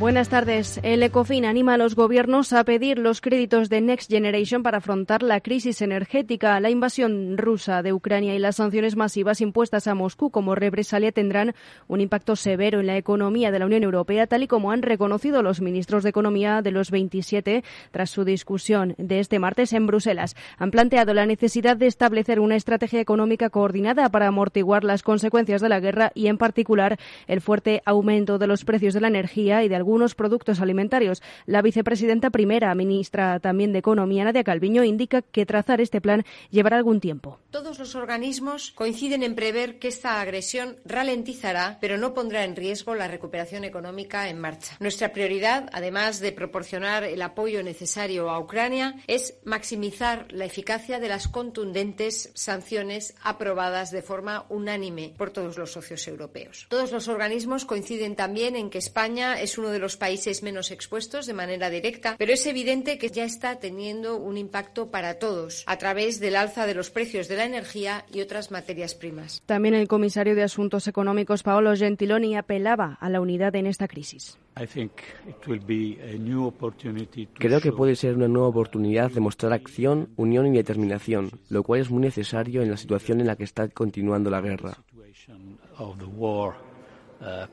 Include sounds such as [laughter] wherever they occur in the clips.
Buenas tardes. El ECOFIN anima a los gobiernos a pedir los créditos de Next Generation para afrontar la crisis energética. La invasión rusa de Ucrania y las sanciones masivas impuestas a Moscú como represalia tendrán un impacto severo en la economía de la Unión Europea, tal y como han reconocido los ministros de Economía de los 27 tras su discusión de este martes en Bruselas. Han planteado la necesidad de establecer una estrategia económica coordinada para amortiguar las consecuencias de la guerra y, en particular, el fuerte aumento de los precios de la energía y de algunos productos alimentarios. La vicepresidenta primera, ministra también de Economía, Nadia Calviño, indica que trazar este plan llevará algún tiempo. Todos los organismos coinciden en prever que esta agresión ralentizará, pero no pondrá en riesgo la recuperación económica en marcha. Nuestra prioridad, además de proporcionar el apoyo necesario a Ucrania, es maximizar la eficacia de las contundentes sanciones aprobadas de forma unánime por todos los socios europeos. Todos los organismos coinciden también en que España es uno de los países menos expuestos de manera directa, pero es evidente que ya está teniendo un impacto para todos a través del alza de los precios de la energía y otras materias primas. También el comisario de Asuntos Económicos, Paolo Gentiloni, apelaba a la unidad en esta crisis. Creo que puede ser una nueva oportunidad de mostrar acción, unión y determinación, lo cual es muy necesario en la situación en la que está continuando la guerra. Uh,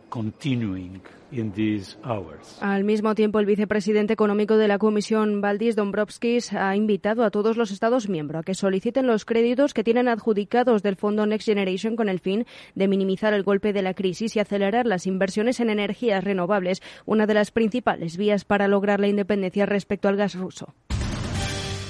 Al mismo tiempo, el vicepresidente económico de la Comisión, Valdis Dombrovskis, ha invitado a todos los Estados miembros a que soliciten los créditos que tienen adjudicados del Fondo Next Generation con el fin de minimizar el golpe de la crisis y acelerar las inversiones en energías renovables, una de las principales vías para lograr la independencia respecto al gas ruso.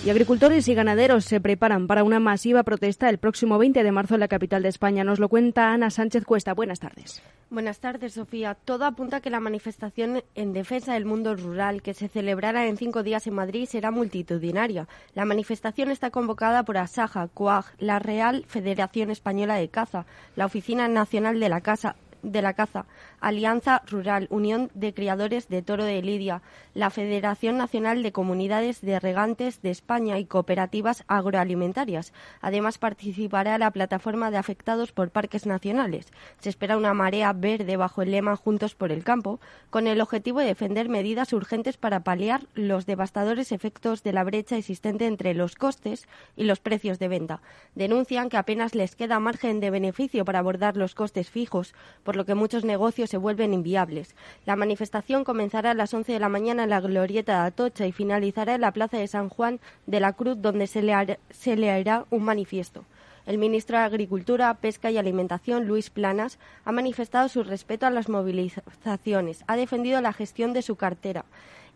Y agricultores y ganaderos se preparan para una masiva protesta el próximo 20 de marzo en la capital de España. Nos lo cuenta Ana Sánchez Cuesta. Buenas tardes. Buenas tardes, Sofía. Todo apunta a que la manifestación en defensa del mundo rural que se celebrará en cinco días en Madrid será multitudinaria. La manifestación está convocada por Asaja, CUAG, la Real Federación Española de Caza, la Oficina Nacional de la Casa, de la Caza, Alianza Rural, Unión de Criadores de Toro de Lidia, la Federación Nacional de Comunidades de Regantes de España y cooperativas agroalimentarias. Además participará la plataforma de afectados por parques nacionales. Se espera una marea verde bajo el lema Juntos por el Campo, con el objetivo de defender medidas urgentes para paliar los devastadores efectos de la brecha existente entre los costes y los precios de venta. Denuncian que apenas les queda margen de beneficio para abordar los costes fijos, por lo que muchos negocios se vuelven inviables. La manifestación comenzará a las 11 de la mañana en la glorieta de Atocha y finalizará en la plaza de San Juan de la Cruz, donde se, se leerá un manifiesto. El ministro de Agricultura, Pesca y Alimentación, Luis Planas, ha manifestado su respeto a las movilizaciones, ha defendido la gestión de su cartera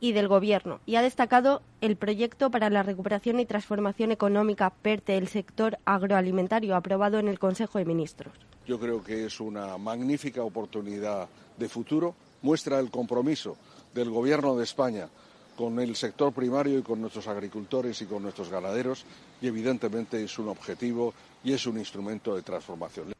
y del Gobierno y ha destacado el proyecto para la recuperación y transformación económica PERTE del sector agroalimentario aprobado en el Consejo de Ministros. Yo creo que es una magnífica oportunidad de futuro, muestra el compromiso del Gobierno de España con el sector primario y con nuestros agricultores y con nuestros ganaderos y evidentemente es un objetivo y es un instrumento de transformación.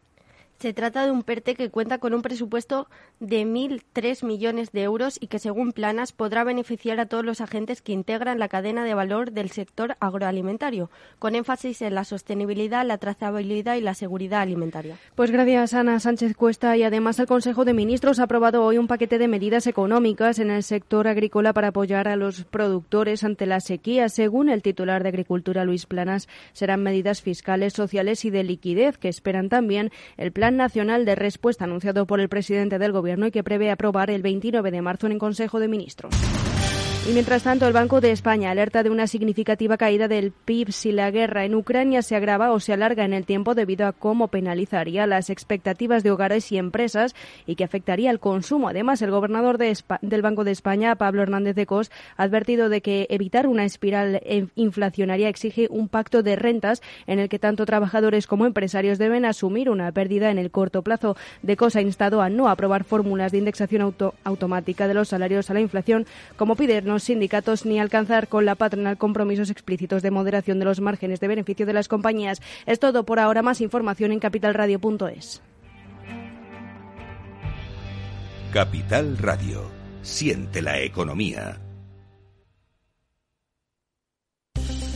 Se trata de un PERTE que cuenta con un presupuesto de 1.003 millones de euros y que, según Planas, podrá beneficiar a todos los agentes que integran la cadena de valor del sector agroalimentario, con énfasis en la sostenibilidad, la trazabilidad y la seguridad alimentaria. Pues gracias, Ana Sánchez Cuesta. Y además, el Consejo de Ministros ha aprobado hoy un paquete de medidas económicas en el sector agrícola para apoyar a los productores ante la sequía. Según el titular de Agricultura, Luis Planas, serán medidas fiscales, sociales y de liquidez que esperan también el plan Nacional de Respuesta anunciado por el presidente del Gobierno y que prevé aprobar el 29 de marzo en el Consejo de Ministros. Y mientras tanto, el Banco de España alerta de una significativa caída del PIB si la guerra en Ucrania se agrava o se alarga en el tiempo debido a cómo penalizaría las expectativas de hogares y empresas y que afectaría el consumo. Además, el gobernador del Banco de España, Pablo Hernández de Cos, ha advertido de que evitar una espiral inflacionaria exige un pacto de rentas en el que tanto trabajadores como empresarios deben asumir una pérdida en el corto plazo. De Cos ha instado a no aprobar fórmulas de indexación automática de los salarios a la inflación, como pide los sindicatos ni alcanzar con la patronal compromisos explícitos de moderación de los márgenes de beneficio de las compañías. Es todo por ahora. Más información en capitalradio.es. Capital Radio. Siente la economía.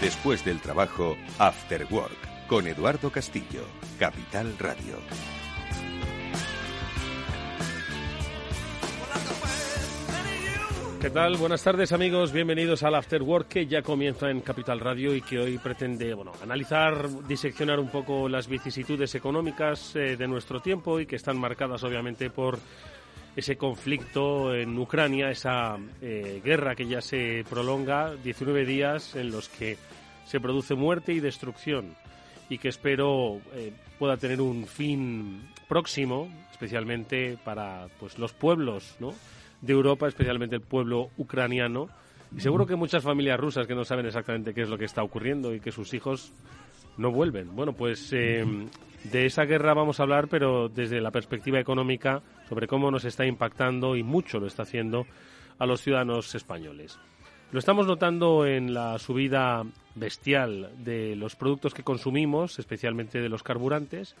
Después del trabajo, After Work, con Eduardo Castillo, Capital Radio. ¿Qué tal? Buenas tardes amigos, bienvenidos al After Work que ya comienza en Capital Radio y que hoy pretende bueno, analizar, diseccionar un poco las vicisitudes económicas eh, de nuestro tiempo y que están marcadas obviamente por ese conflicto en Ucrania, esa eh, guerra que ya se prolonga, 19 días en los que se produce muerte y destrucción y que espero eh, pueda tener un fin próximo, especialmente para pues los pueblos, ¿no? de Europa, especialmente el pueblo ucraniano. Y seguro que muchas familias rusas que no saben exactamente qué es lo que está ocurriendo y que sus hijos no vuelven. Bueno, pues eh, de esa guerra vamos a hablar, pero desde la perspectiva económica, sobre cómo nos está impactando y mucho lo está haciendo a los ciudadanos españoles. Lo estamos notando en la subida bestial de los productos que consumimos, especialmente de los carburantes,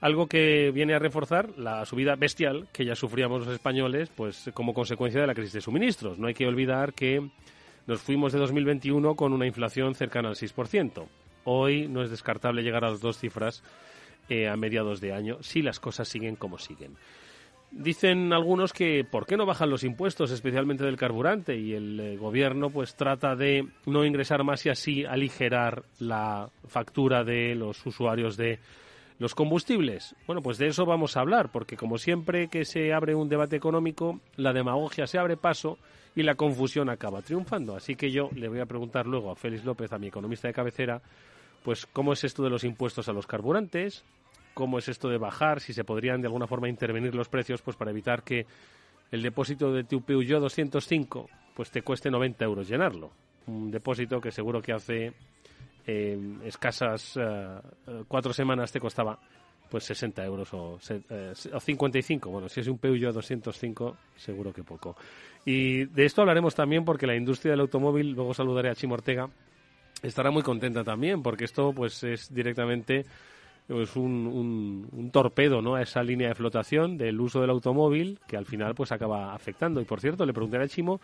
algo que viene a reforzar la subida bestial que ya sufríamos los españoles, pues como consecuencia de la crisis de suministros. No hay que olvidar que nos fuimos de 2021 con una inflación cercana al 6%. Hoy no es descartable llegar a las dos cifras eh, a mediados de año si las cosas siguen como siguen. Dicen algunos que ¿por qué no bajan los impuestos, especialmente del carburante? Y el eh, gobierno pues trata de no ingresar más y así aligerar la factura de los usuarios de los combustibles. Bueno, pues de eso vamos a hablar, porque como siempre que se abre un debate económico, la demagogia se abre paso y la confusión acaba triunfando. Así que yo le voy a preguntar luego a Félix López, a mi economista de cabecera, pues cómo es esto de los impuestos a los carburantes, cómo es esto de bajar, si se podrían de alguna forma intervenir los precios, pues para evitar que el depósito de tu Peugeot 205 pues te cueste 90 euros llenarlo. Un depósito que seguro que hace escasas eh, cuatro semanas te costaba pues 60 euros o, eh, o 55. Bueno, si es un Peugeot 205, seguro que poco. Y de esto hablaremos también porque la industria del automóvil, luego saludaré a Chimo Ortega, estará muy contenta también porque esto pues es directamente pues un, un, torpedo ¿no? a esa línea de flotación del uso del automóvil que al final pues acaba afectando. Y por cierto, le preguntaré a Chimo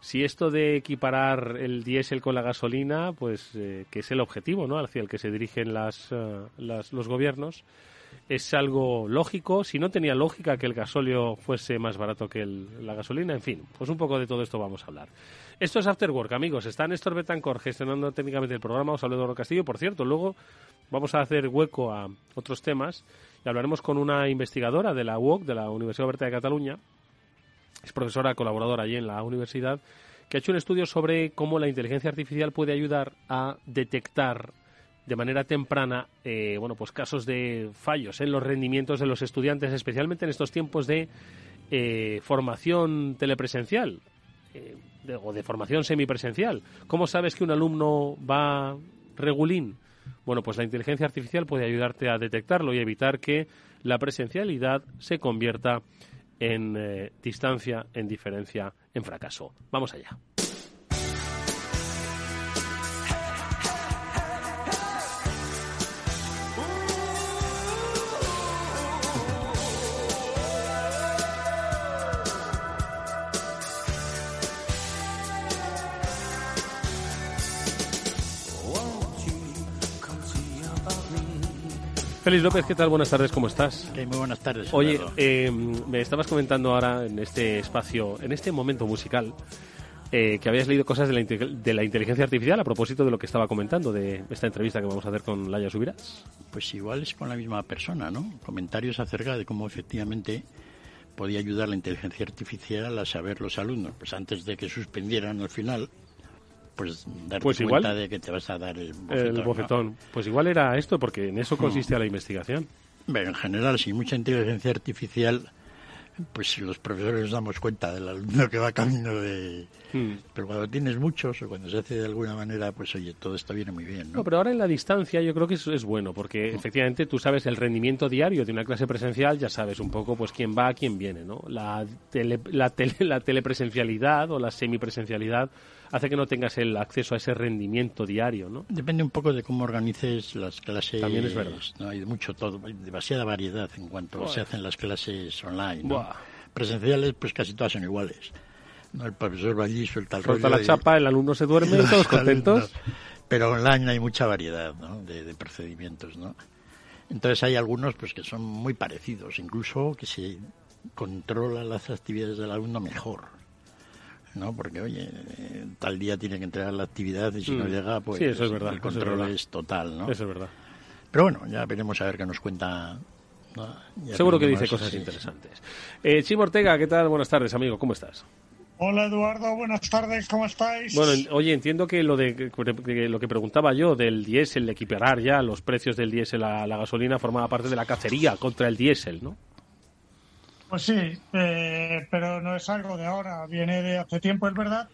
si esto de equiparar el diésel con la gasolina, pues eh, que es el objetivo ¿no? hacia el que se dirigen las, eh, los gobiernos, es algo lógico. Si no tenía lógica que el gasóleo fuese más barato que la gasolina, en fin, pues un poco de todo esto vamos a hablar. Esto es After Work, amigos. Está Néstor Betancor gestionando técnicamente el programa. Os hablo de Castillo. Por cierto, luego vamos a hacer hueco a otros temas y hablaremos con una investigadora de la UOC, de la Universidad Oberta de Cataluña, es profesora colaboradora allí en la universidad, que ha hecho un estudio sobre cómo la inteligencia artificial puede ayudar a detectar de manera temprana eh, bueno, pues casos de fallos en los rendimientos de los estudiantes, especialmente en estos tiempos de eh, formación telepresencial eh, o de formación semipresencial. ¿Cómo sabes que un alumno va regulín? Bueno, pues la inteligencia artificial puede ayudarte a detectarlo y evitar que la presencialidad se convierta en eh, distancia, en diferencia, en fracaso. Vamos allá. Félix López, ¿qué tal? Buenas tardes, ¿cómo estás? muy buenas tardes. Oye, eh, me estabas comentando ahora en este espacio, en este momento musical, eh, que habías leído cosas de la, de la, inteligencia artificial a propósito de lo que estaba comentando, de esta entrevista que vamos a hacer con Laia Subiras. Pues igual es con la misma persona, ¿no? Comentarios acerca de cómo efectivamente podía ayudar la inteligencia artificial a saber los alumnos, pues antes de que suspendieran al final, pues darte pues cuenta de que te vas a dar el bofetón. Pues igual era esto, porque en eso consiste la investigación. Bueno, en general, sin mucha inteligencia artificial, pues los profesores nos damos cuenta del alumno que va camino de... Hmm. Pero cuando tienes muchos o cuando se hace de alguna manera, pues oye, todo esto viene muy bien, ¿no? pero ahora en la distancia yo creo que eso es bueno, porque efectivamente tú sabes el rendimiento diario de una clase presencial, ya sabes un poco pues quién va, quién viene, ¿no? La, la, tele, [laughs] la telepresencialidad o la semipresencialidad hace que no tengas el acceso a ese rendimiento diario, ¿no? Depende un poco de cómo organices las clases. También es verdad. ¿no? Hay mucho todo, hay demasiada variedad en cuanto se hacen las clases online. Presenciales, pues casi todas son iguales. ¿no? El profesor va allí, suelta el Suelta la chapa, el alumno se duerme [laughs] y todos contentos. Pero online hay mucha variedad ¿no? de, de procedimientos, ¿no? Entonces hay algunos pues que son muy parecidos, incluso que se controla las actividades del alumno mejor. ¿No? Porque, oye, tal día tiene que entregar la actividad y si no mm. llega, pues eso es verdad, el control es, total, ¿no? Eso es verdad. Pero bueno, ya veremos a ver qué nos cuenta. Seguro que dice cosas interesantes. Eh, Chimo Ortega, ¿qué tal? Buenas tardes, amigo, ¿cómo estás? Hola Eduardo, buenas tardes, ¿cómo estáis? Bueno, oye, entiendo que lo de lo que preguntaba yo del diésel, de equiparar ya los precios del diésel a la gasolina formaba parte de la cacería contra el diésel, ¿no? Pues sí, eh, pero no es algo de ahora, viene de hace tiempo. Es verdad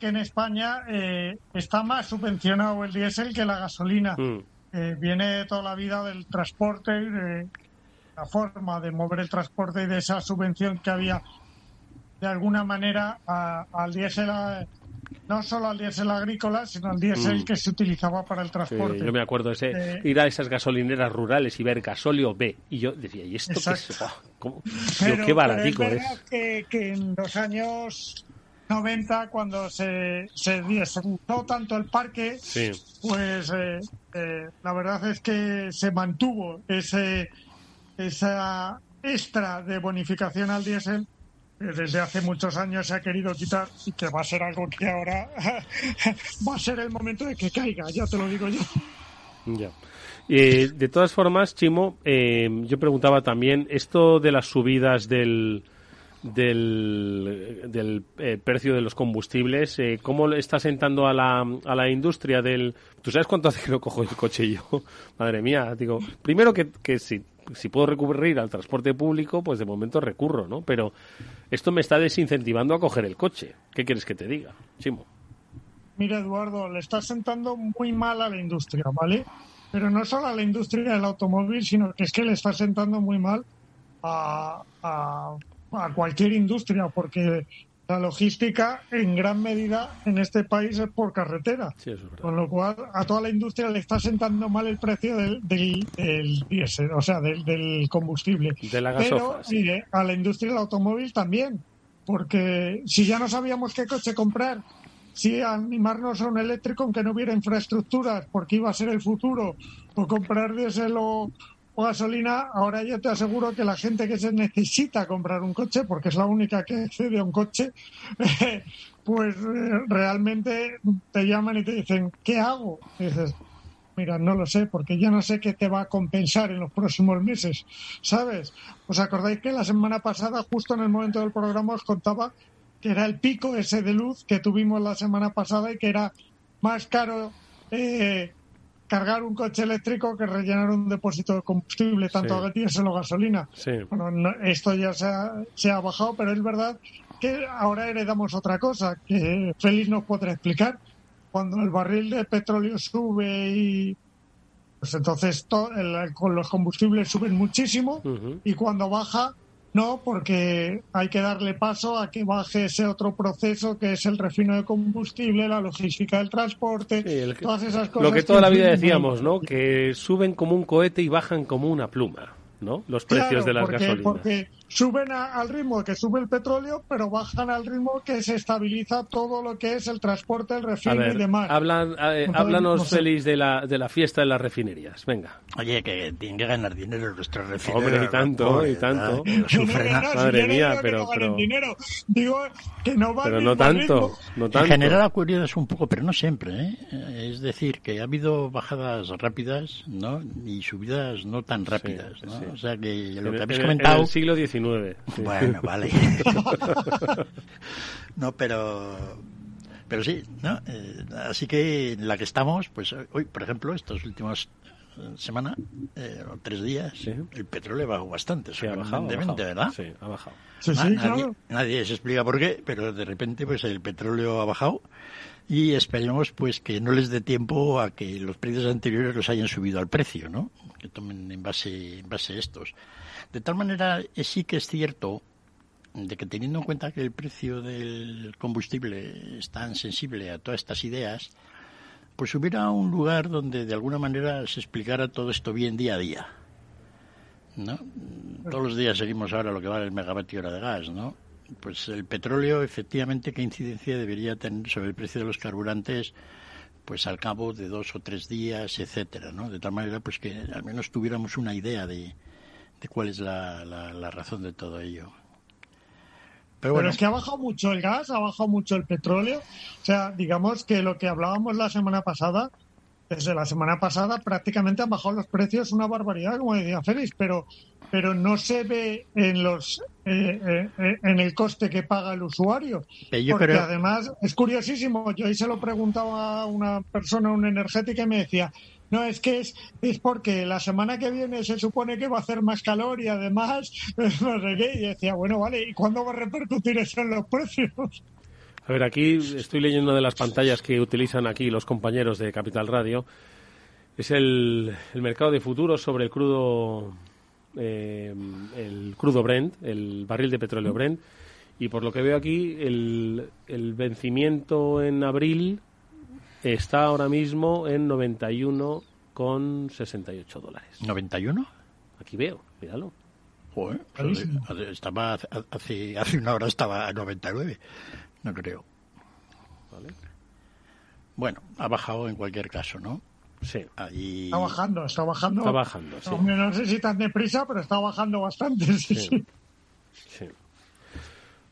que en España eh, está más subvencionado el diésel que la gasolina. Mm. Eh, viene toda la vida del transporte, de la forma de mover el transporte y de esa subvención que había de alguna manera al diésel no solo al diésel agrícola, sino al diésel mm. que se utilizaba para el transporte. yo me acuerdo ese eh, ir a esas gasolineras rurales y ver gasóleo B. Y yo decía, ¿y esto qué es? [laughs] qué baratico es. Que, que en los años 90, cuando se, se tanto el parque, pues eh, eh, la verdad es que se mantuvo ese esa extra de bonificación al diésel desde hace muchos años se ha querido quitar y que va a ser algo que ahora [laughs] va a ser el momento de que caiga, ya te lo digo yo. Ya. Eh, de todas formas, Chimo, eh, yo preguntaba también esto de las subidas del, del, del eh, precio de los combustibles, eh, ¿cómo está sentando a la, a la industria del... ¿Tú sabes cuánto hace que no cojo el coche yo? [laughs] Madre mía, digo, primero que, que si, si puedo recurrir al transporte público, pues de momento recurro, ¿no? Pero esto me está desincentivando a coger el coche. ¿Qué quieres que te diga, Chimo? Mira, Eduardo, le está sentando muy mal a la industria, ¿vale? Pero no solo a la industria del automóvil, sino que es que le está sentando muy mal a, a cualquier industria, porque la logística en gran medida en este país es por carretera. con lo cual a toda la industria le está sentando mal el precio del, del, diésel, o sea, del, combustible. De la Pero a la industria del automóvil también, porque si ya no sabíamos qué coche comprar, si animarnos a un eléctrico aunque no hubiera infraestructuras, porque iba a ser el futuro, o comprar diésel o, gasolina, ahora yo te aseguro que la gente que se necesita comprar un coche, porque es la única que accede a un coche, [laughs] pues eh, realmente te llaman y te dicen, ¿qué hago? Y dices, mira, no lo sé, porque ya no sé qué te va a compensar en los próximos meses, ¿sabes? ¿Os acordáis que la semana pasada, justo en el momento del programa, os contaba que era el pico ese de luz que tuvimos la semana pasada y que era más caro eh, cargar un coche eléctrico que rellenar un depósito de combustible, tanto sí. a o gasolina. Bueno, esto ya se ha, se ha bajado, pero es verdad que ahora heredamos otra cosa que Félix nos podrá explicar. Cuando el barril de petróleo sube y pues entonces con los combustibles suben muchísimo y cuando baja no, porque hay que darle paso a que baje ese otro proceso que es el refino de combustible, la logística del transporte, todas esas cosas. Lo que toda la vida decíamos, ¿no? Que suben como un cohete y bajan como una pluma. ¿no? Los precios de las porque, gasolinas. Porque suben al ritmo que sube el petróleo, pero bajan al ritmo que se estabiliza todo lo que es el transporte, el refino y demás. Hablan, eh, háblanos, Félix, de la, de la fiesta de las refinerías. Venga. Oye, que tienen que ganar dinero nuestras refinerías. Hombre, y tanto, y tanto. Madre mía, pero... pero... Dinero. Digo que no Pero no tanto, no tanto. En general ha ocurrido un poco, pero no siempre, ¿eh? Es decir, que ha habido bajadas rápidas, ¿no? Y subidas no tan rápidas, ¿no? O sea que lo que habéis comentado. En el siglo XIX. Bueno, vale. [laughs] no, pero. Pero sí, ¿no? Eh, así que en la que estamos, pues hoy, por ejemplo, estos últimos semana, eh, o tres días, el petróleo bajó bastante, Sí, ha bajado, ha bajado. ¿verdad? Sí, ha bajado. Sí, Na- sí, nadie, claro. nadie se explica por qué, pero de repente pues el petróleo ha bajado y esperemos pues que no les dé tiempo a que los precios anteriores los hayan subido al precio, ¿no? Que tomen en base, en base estos. De tal manera, eh, sí que es cierto de que teniendo en cuenta que el precio del combustible es tan sensible a todas estas ideas, pues hubiera un lugar donde de alguna manera se explicara todo esto bien día a día. ¿no? Todos los días seguimos ahora lo que vale el megavatio hora de gas, ¿no? Pues el petróleo, efectivamente, ¿qué incidencia debería tener sobre el precio de los carburantes? Pues al cabo de dos o tres días, etcétera, ¿no? De tal manera, pues que al menos tuviéramos una idea de, de cuál es la, la- la razón de todo ello. Pero Pero bueno, es que ha bajado mucho el gas, ha bajado mucho el petróleo. O sea, digamos que lo que hablábamos la semana pasada, desde la semana pasada prácticamente han bajado los precios una barbaridad, como decía Félix, pero, pero no se ve en los eh, eh, eh, en el coste que paga el usuario. Eh, yo Porque creo- además es curiosísimo, yo ahí se lo preguntaba a una persona, una energética, y me decía, no, es que es, es porque la semana que viene se supone que va a hacer más calor y además [laughs] no sé qué. Y decía, bueno, vale, ¿y cuándo va a repercutir eso en los precios? A ver, aquí estoy leyendo de las pantallas que utilizan aquí los compañeros de Capital Radio. Es el, el mercado de futuros sobre el crudo, eh, el crudo Brent, el barril de petróleo Brent. Y por lo que veo aquí, el, el vencimiento en abril está ahora mismo en 91,68 dólares. ¿91? Aquí veo, míralo. Joder, estaba hace, hace, hace una hora estaba a 99, no creo. ¿Vale? Bueno, ha bajado en cualquier caso, ¿no? Sí, Ahí, Está bajando, está bajando. está bajando, sí. Hombre, no sé si tan deprisa, pero está bajando bastante. Sí, [laughs] Sí. sí. Sí.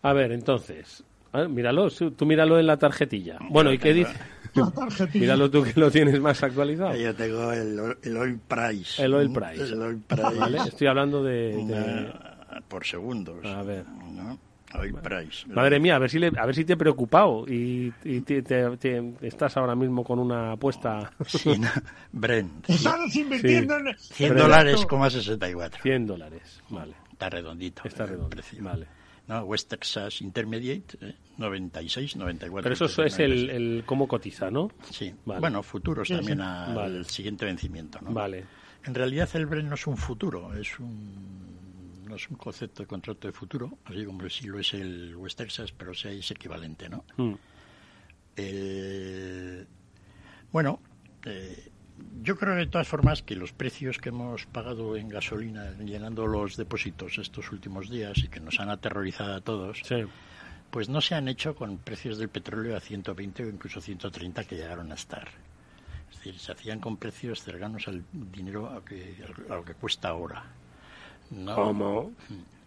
A ver, entonces, a ver, míralo, tú míralo en la tarjetilla. Bueno, ¿y qué dice? La tarjetilla. Míralo tú que lo tienes más actualizado. Yo tengo el, el oil price. El oil price. El oil price. ¿Vale? Estoy hablando de... de- Una- por segundos. A ver. ¿no? Oil price. Madre mía, a ver si le- a ver si te he preocupado y, y te, te- te- estás ahora mismo con una apuesta Sí, no, Brent. Están invirtiendo en. 100 Brent. dólares, coma 64. 100 dólares. Vale, Está redondito. está el redondo. precio. Vale. No, West Texas Intermediate, eh, 96, 94. Pero eso es el, el cómo cotiza, ¿no? Sí, Vale. bueno, futuros Sí, sí. también al Vale. siguiente vencimiento, ¿no? Vale. En realidad el Brent no es un futuro, es un, es un concepto de contrato de futuro, así como si lo es el West Texas, pero sí es equivalente, ¿no? Mm. El- bueno, eh, yo creo de todas formas que los precios que hemos pagado en gasolina llenando los depósitos estos últimos días y que nos han aterrorizado a todos, Sí. pues no se han hecho con precios del petróleo a 120 o incluso 130 que llegaron a estar. Es decir, se hacían con precios cercanos al dinero a, que, a lo que cuesta ahora. No, ¿Cómo?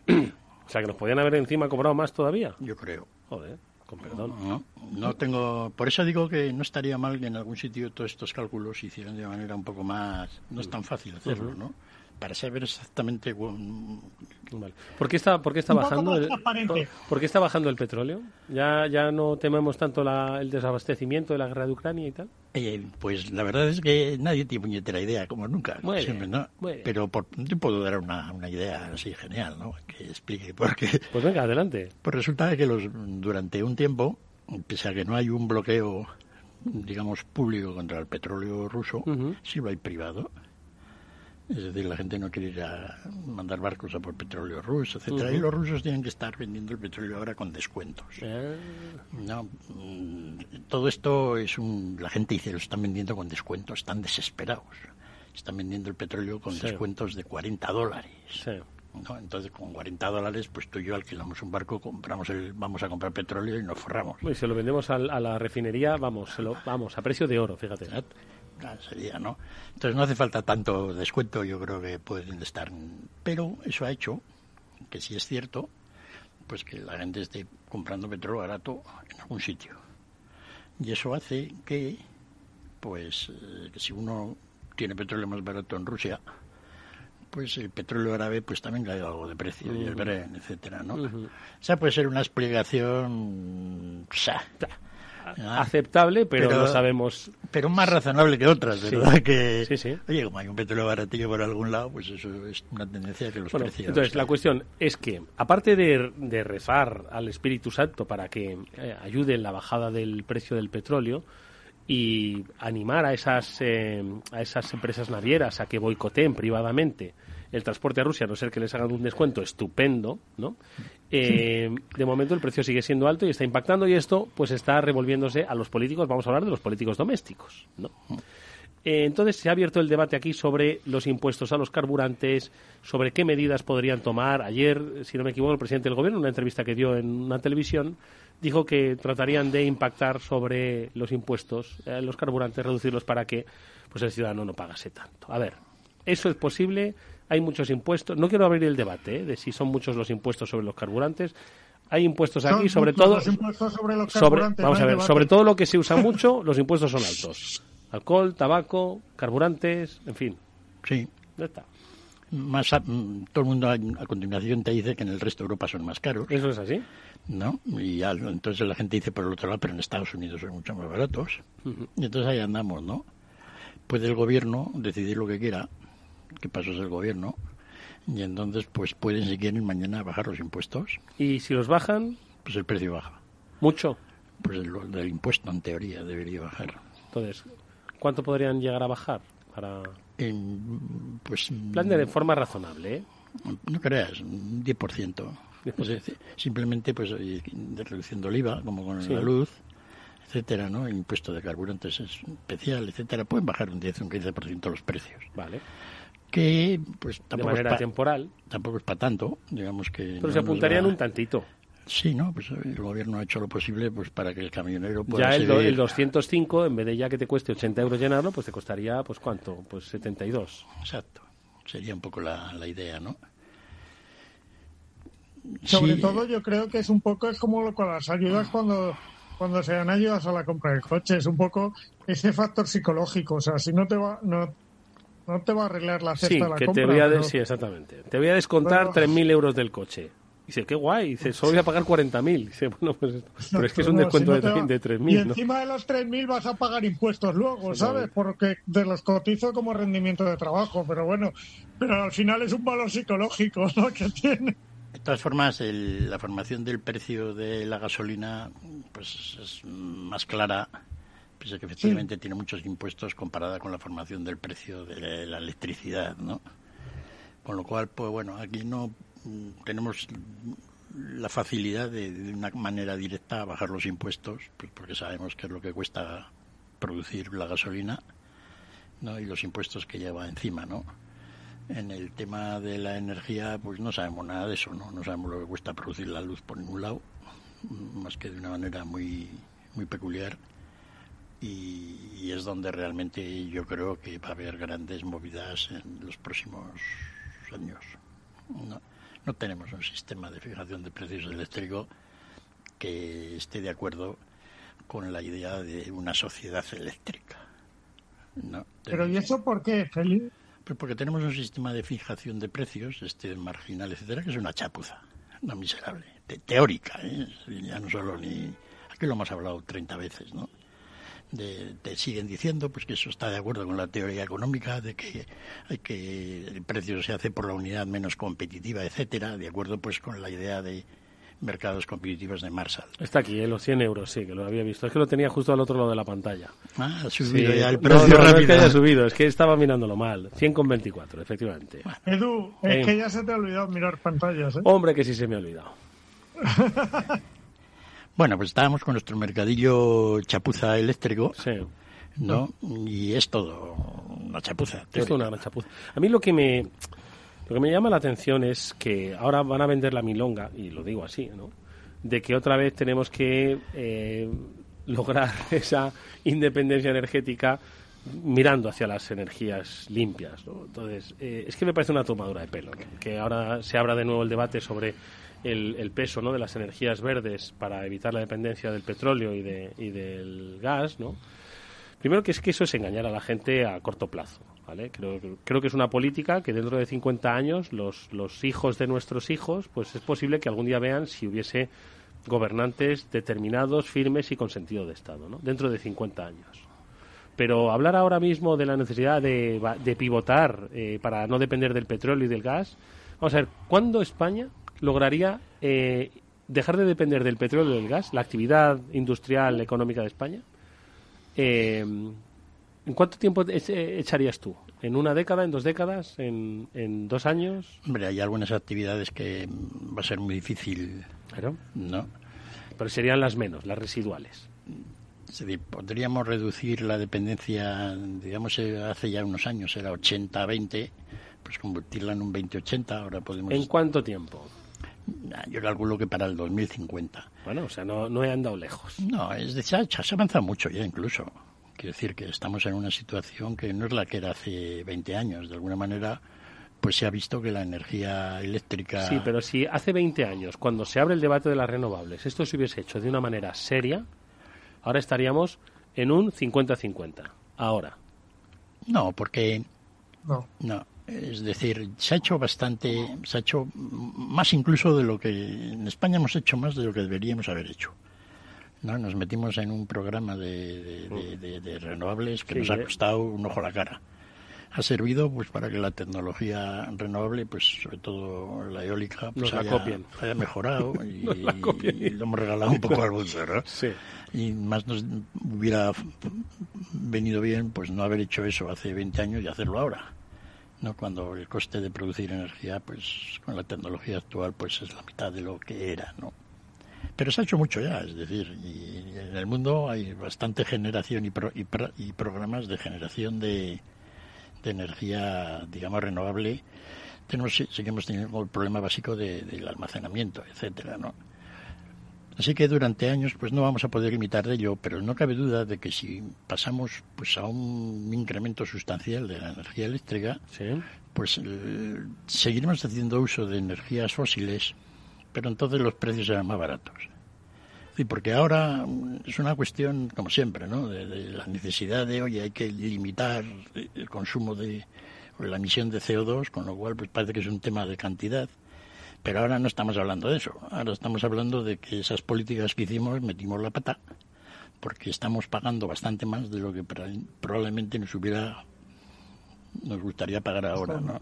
[clears throat] O sea, que nos podían haber encima cobrado más todavía. Yo creo. Joder, con perdón. No, no tengo. Por eso digo que no estaría mal que en algún sitio todos estos cálculos se hicieran de manera un poco más. No es tan fácil hacerlo, ¿no? Para saber exactamente. Vale. ¿Por qué está, por qué está bajando el. ¿Por qué está bajando el petróleo? ¿Ya, ya no tememos tanto la- el desabastecimiento de la guerra de Ucrania y tal? Eh, pues la verdad es que nadie tiene puñetera idea, como nunca. Muy siempre, bien, ¿no? muy bien. Pero por, te puedo dar una, una idea así genial, ¿no? Que explique por qué. Pues venga, adelante. Pues resulta que los, durante un tiempo, pese a que no hay un bloqueo, digamos, público contra el petróleo ruso, Ujú. sí lo hay privado. Es decir, la gente no quiere ir a mandar barcos a por petróleo ruso, etcétera. Y los rusos tienen que estar vendiendo el petróleo ahora con descuentos. Eh, No, mm, todo esto es un. La gente dice, lo están vendiendo con descuentos, están desesperados. Están vendiendo el petróleo con Sí. descuentos de 40 dólares. sí. ¿no? Entonces, con 40 dólares, pues tú y yo alquilamos un barco, compramos el, vamos a comprar petróleo y nos forramos. Y se lo vendemos a, la refinería, vamos, se lo, vamos, a precio de oro, fíjate. Sería, ¿no? Entonces no hace falta tanto descuento, yo creo que pueden estar. Pero eso ha hecho que si es cierto, pues que la gente esté comprando petróleo barato en algún sitio. Y eso hace que, pues, eh, que si uno tiene petróleo más barato en Rusia, pues el petróleo árabe pues también cae algo de precio, y el Brent, etcétera, ¿no? Ujú. O sea, puede ser una explicación... o sea, Ah. aceptable, pero, no sabemos. Pero más razonable que otras, ¿verdad? Que, Oye, como hay un petróleo baratillo por algún lado, pues eso es una tendencia que los precios. Entonces, la cuestión es que, aparte de, de rezar al Espíritu Santo para que eh, ayude en la bajada del precio del petróleo, y animar a esas, eh, a esas empresas navieras a que boicoteen privadamente el transporte a Rusia, a no ser que les hagan un descuento estupendo, ¿no? Eh, de momento el precio sigue siendo alto y está impactando y esto pues está revolviéndose a los políticos, vamos a hablar de los políticos domésticos, ¿no? Eh, entonces se ha abierto el debate aquí sobre los impuestos a los carburantes, sobre qué medidas podrían tomar. Ayer, si no me equivoco, el presidente del gobierno, en una entrevista que dio en una televisión, dijo que tratarían de impactar sobre los impuestos, eh, los carburantes, reducirlos para que pues el ciudadano no pagase tanto. A ver, ¿eso es posible? Hay muchos impuestos. No quiero abrir el debate ¿eh? de si son muchos los impuestos sobre los carburantes. Hay impuestos aquí, sobre todo. sobre los carburantes, vamos a ver, sobre todo lo que se usa mucho, los impuestos son [laughs] altos. Alcohol, tabaco, carburantes, en fin. Sí. Ya está. Más mm, todo el mundo a, continuación te dice que en el resto de Europa son más caros. ¿Eso es así? ¿No? Y entonces la gente dice por el otro lado, pero en Estados Unidos son mucho más baratos. Y entonces ahí andamos, ¿no? Puede el gobierno decidir lo que quiera, que paso es el gobierno, y entonces pues pueden si quieren mañana bajar los impuestos. ¿Y si los bajan? Pues el precio baja. ¿Mucho? Pues el, el impuesto en teoría debería bajar. Entonces, ¿Cuánto podrían llegar a bajar? Para... pues, plan de forma razonable, ¿eh? No creas, un 10%. simplemente pues reduciendo el IVA, como con la luz, etcétera, ¿no? El impuesto de carburantes especial, etcétera, pueden bajar un 10 un 15% los precios. Vale. Que, pues tampoco. De manera temporal. Tampoco es para tanto, digamos que. Pero se apuntarían un tantito. Sí, ¿no? Pues el gobierno ha hecho lo posible pues para que el camionero pueda Ya el, el 205, en vez de ya que te cueste 80 euros llenarlo, pues te costaría, pues ¿cuánto? Pues 72. Exacto. Sería un poco la, la idea, ¿no? Sobre todo yo creo que es un poco es como con las ayudas cuando cuando se dan ayudas a la compra del coche, es un poco ese factor psicológico, o sea, si no te va no, no te va a arreglar la cesta de la que compra. Te voy a Sí, exactamente. Te voy a descontar 3.000 euros del coche. Dice, qué guay. Dice, solo voy a pagar 40.000. Dice, bueno, pues, pero es que es un descuento de, 3.000. Y encima de los 3.000 vas a pagar impuestos luego, ¿sabes? Porque te los cotizo como rendimiento de trabajo. Pero bueno, pero al final es un valor psicológico lo [laughs] que tiene. De todas formas, la formación del precio de la gasolina pues es más clara, pese que efectivamente tiene muchos impuestos comparada con la formación del precio de la electricidad, ¿no? Con lo cual, pues bueno, aquí no tenemos la facilidad de, de, una manera directa bajar los impuestos, pues porque sabemos que es lo que cuesta producir la gasolina ¿no? y los impuestos que lleva encima, ¿no? En el tema de la energía, pues no sabemos nada de eso, ¿no? No sabemos lo que cuesta producir la luz por ningún lado, más que de una manera muy, muy peculiar. Y, y es donde realmente yo creo que va a haber grandes movidas en los próximos años. ¿no? No tenemos un sistema de fijación de precios eléctricos que esté de acuerdo con la idea de una sociedad eléctrica. ¿no? Pero ¿y eso por qué, Felipe? Pues porque tenemos un sistema de fijación de precios, este marginal, etcétera, que es una chapuza, una miserable, teórica, ¿eh? ya no solo ni... Aquí lo hemos hablado 30 veces, ¿no? De, te siguen diciendo pues que eso está de acuerdo con la teoría económica de que hay que el precio se hace por la unidad menos competitiva etcétera de acuerdo pues con la idea de mercados competitivos de Marshall. Está aquí, en los 100 euros, sí, que lo había visto. Es que lo tenía justo al otro lado de la pantalla. Ah, ha subido ya el precio no, es que haya subido, es que estaba mirándolo mal. 100,24, efectivamente. Edu, es que ya se te ha olvidado mirar pantallas, ¿eh? Hombre, que sí se me ha olvidado. [laughs] Bueno, pues estábamos con nuestro mercadillo chapuza eléctrico. Sí. ¿No? Y es todo una chapuza. Es una gran chapuza. A mí lo que me lo que me llama la atención es que ahora van a vender la milonga, y lo digo así, ¿no? De que otra vez tenemos que eh, lograr [laughs] esa independencia energética mirando hacia las energías limpias. ¿no? Entonces, eh, es que me parece una tomadura de pelo, que ahora se abra de nuevo el debate sobre el, peso ¿no? de las energías verdes para evitar la dependencia del petróleo y, de, y del gas, ¿no? Primero que es que eso es engañar a la gente a corto plazo, ¿vale? Creo, creo que es una política que dentro de 50 años los, los hijos de nuestros hijos, pues es posible que algún día vean si hubiese gobernantes determinados, firmes y con sentido de Estado, ¿no? dentro de 50 años. Pero hablar ahora mismo de la necesidad de, de pivotar eh, para no depender del petróleo y del gas, vamos a ver, ¿cuándo España lograría eh, dejar de depender del petróleo y del gas, la actividad industrial económica de España? Eh, ¿En cuánto tiempo echarías tú? ¿En una década, en dos décadas, en, en dos años? Hombre, hay algunas actividades que va a ser muy difícil. Claro. ¿No? Pero serían las menos, las residuales. podríamos reducir la dependencia, digamos, eh, hace ya unos años era 80-20, pues convertirla en un 20-80, ahora podemos... ¿En cuánto tiempo? Yo calculo que para el 2050. Bueno, o sea, no, no he andado lejos. No, es de, se ha avanzado mucho ya incluso. Quiero decir que estamos en una situación que no es la que era hace 20 años. De alguna manera, pues se ha visto que la energía eléctrica. Sí, pero si hace 20 años, cuando se abre el debate de las renovables, esto se hubiese hecho de una manera seria, ahora estaríamos en un 50-50. Ahora. No, porque. No. No. Es decir, se ha hecho bastante, se ha hecho más incluso de lo que en España hemos hecho más de lo que deberíamos haber hecho. ¿no? Nos metimos en un programa de, de, renovables que nos ha costado un ojo a la cara. Ha servido pues para que la tecnología renovable, pues sobre todo la eólica, pues haya, mejorado [laughs] y, lo hemos regalado un poco al mundo, ¿no? [laughs] Y más nos hubiera venido bien pues no haber hecho eso hace 20 años y hacerlo ahora. ¿No? cuando el coste de producir energía pues con la tecnología actual pues es la mitad de lo que era no pero se ha hecho mucho ya, es decir, y en el mundo hay bastante generación y, y, programas de generación de, energía, digamos, renovable. Tenemos, seguimos teniendo el problema básico del almacenamiento, etcétera, ¿no? Así que durante años pues no vamos a poder limitar de ello, pero no cabe duda de que si pasamos pues a un incremento sustancial de la energía eléctrica, pues eh, seguiremos haciendo uso de energías fósiles pero entonces los precios eran más baratos. Sí, porque ahora es una cuestión, como siempre, ¿no? de, la necesidad de, oye, hay que limitar el consumo de o la emisión de CO2, con lo cual pues parece que es un tema de cantidad. Pero ahora no estamos hablando de eso. Ahora estamos hablando de que esas políticas que hicimos metimos la pata, porque estamos pagando bastante más de lo que probablemente nos hubiera nos gustaría pagar ahora, ¿no?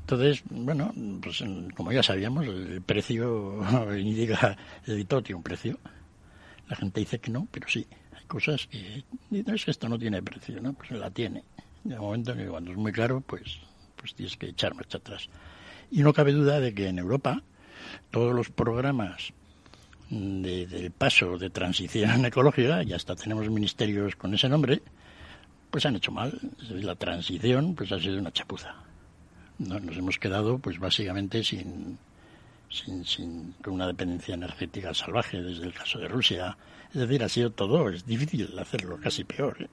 Entonces, bueno, pues como ya sabíamos, el precio indica, el todo tiene un precio. La gente dice que no, pero sí, hay cosas que no es que esto no tiene precio, ¿no? Pues la tiene. De momento que cuando es muy claro, pues, pues tienes que echar marcha atrás. Y no cabe duda de que en Europa todos los programas del paso de transición [laughs] ecológica, y hasta tenemos ministerios con ese nombre, pues han hecho mal. La transición pues ha sido una chapuza nos hemos quedado pues básicamente sin, sin, sin, una dependencia energética salvaje desde el caso de Rusia. Es decir, ha sido todo, es difícil hacerlo, casi peor. ¿eh?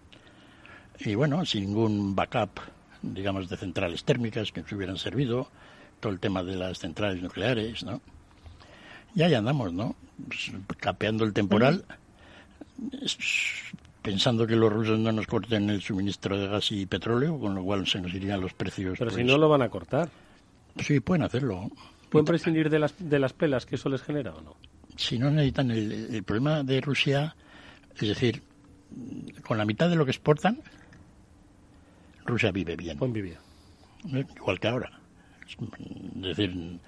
Y bueno, sin ningún backup, digamos, de centrales térmicas que nos hubieran servido, todo el tema de las centrales nucleares, ¿no? Y ahí andamos, ¿no? Pues, capeando el temporal pensando que los rusos no nos corten el suministro de gas y petróleo, con lo cual se nos irían los precios. Pero si pues, no lo van a cortar. Sí, pueden hacerlo. ¿Pueden prescindir de las, de las pelas que eso les genera o no? Si no necesitan el, el problema de Rusia, es decir, con la mitad de lo que exportan, Rusia vive bien. Buen vivir. Igual que ahora. Es decir,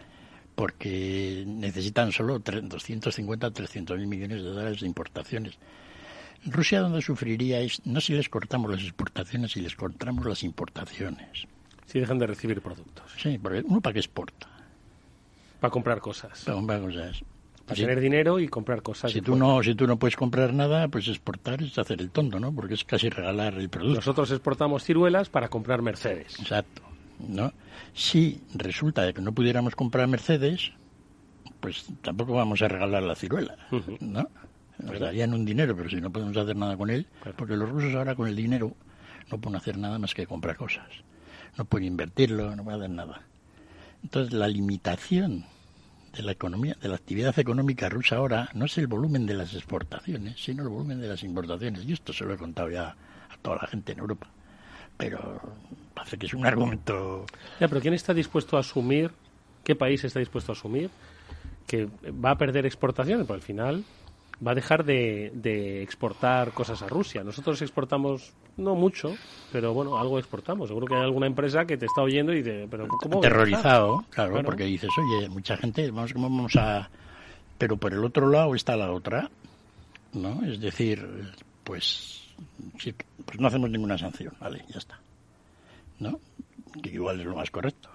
porque necesitan solo 250, 300 mil millones de dólares de importaciones. Rusia donde sufriría es no si les cortamos las exportaciones, si les cortamos las importaciones. Si dejan de recibir productos. Sí, porque uno para qué exporta. Para comprar cosas. Para comprar cosas. Para tener dinero y comprar cosas. Si tú, no, si tú no puedes comprar nada, pues exportar es hacer el tonto, ¿no? Porque es casi regalar el producto. Nosotros exportamos ciruelas para comprar Mercedes. Exacto. ¿No? Si resulta que no pudiéramos comprar Mercedes, pues tampoco vamos a regalar la ciruela, ¿no? Nos darían un dinero, pero si no podemos hacer nada con él, porque los rusos ahora con el dinero no pueden hacer nada más que comprar cosas. No pueden invertirlo, no pueden hacer nada. Entonces, la limitación de la economía, de la actividad económica rusa ahora no es el volumen de las exportaciones, sino el volumen de las importaciones. Y esto se lo he contado ya a toda la gente en Europa. Pero parece que es un argumento. Ya, pero ¿quién está dispuesto a asumir? ¿Qué país está dispuesto a asumir que va a perder exportaciones, pero al final va a dejar de, de, exportar cosas a Rusia. Nosotros exportamos no mucho, pero bueno, algo exportamos. Seguro que hay alguna empresa que te está oyendo y dice, pero ¿cómo? Aterrorizado, claro, porque dices, oye, mucha gente, vamos, ¿cómo vamos a...? Pero por el otro lado está la otra, ¿no? Es decir, pues, pues no hacemos ninguna sanción, vale, ya está. ¿No? Que igual es lo más correcto.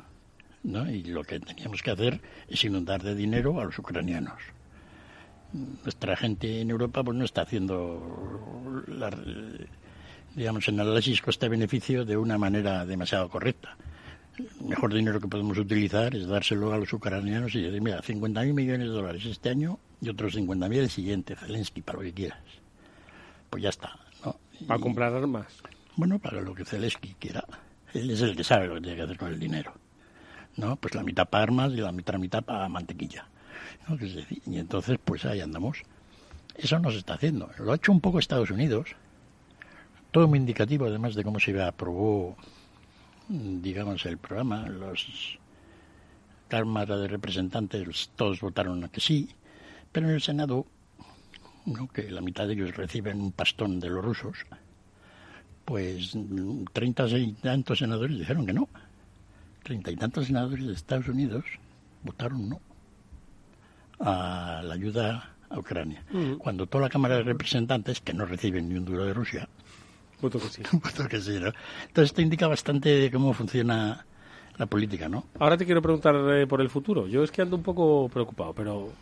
¿no? Y lo que teníamos que hacer es inundar de dinero a los ucranianos nuestra gente en Europa pues no está haciendo la, digamos el análisis coste-beneficio de una manera demasiado correcta. El mejor dinero que podemos utilizar es dárselo a los ucranianos y decir, mira, 50.000 millones de dólares este año y otros 50.000 el siguiente, Zelensky, para lo que quieras. Pues ya está. ¿No? ¿Para comprar armas? Bueno, para lo que Zelensky quiera. Él es el que sabe lo que tiene que hacer con el dinero. ¿no? Pues la mitad para armas y la mitad, mitad para mantequilla y entonces, pues ahí andamos. Eso no se está haciendo. Lo ha hecho un poco Estados Unidos. Todo muy indicativo, además de cómo se aprobó, digamos, el programa. Los cámaras de representantes todos votaron a que sí, pero en el Senado, ¿no? que la mitad de ellos reciben un pastón de los rusos, pues treinta y tantos senadores dijeron que no. Treinta y tantos senadores de Estados Unidos votaron no a la ayuda a Ucrania. Mm. Cuando toda la Cámara de Representantes, que no reciben ni un duro de Rusia, [laughs] voto que sí. [laughs] que sí ¿no? Entonces esto indica bastante cómo funciona la política, ¿no? Ahora te quiero preguntar eh, por el futuro. Yo es que ando un poco preocupado, pero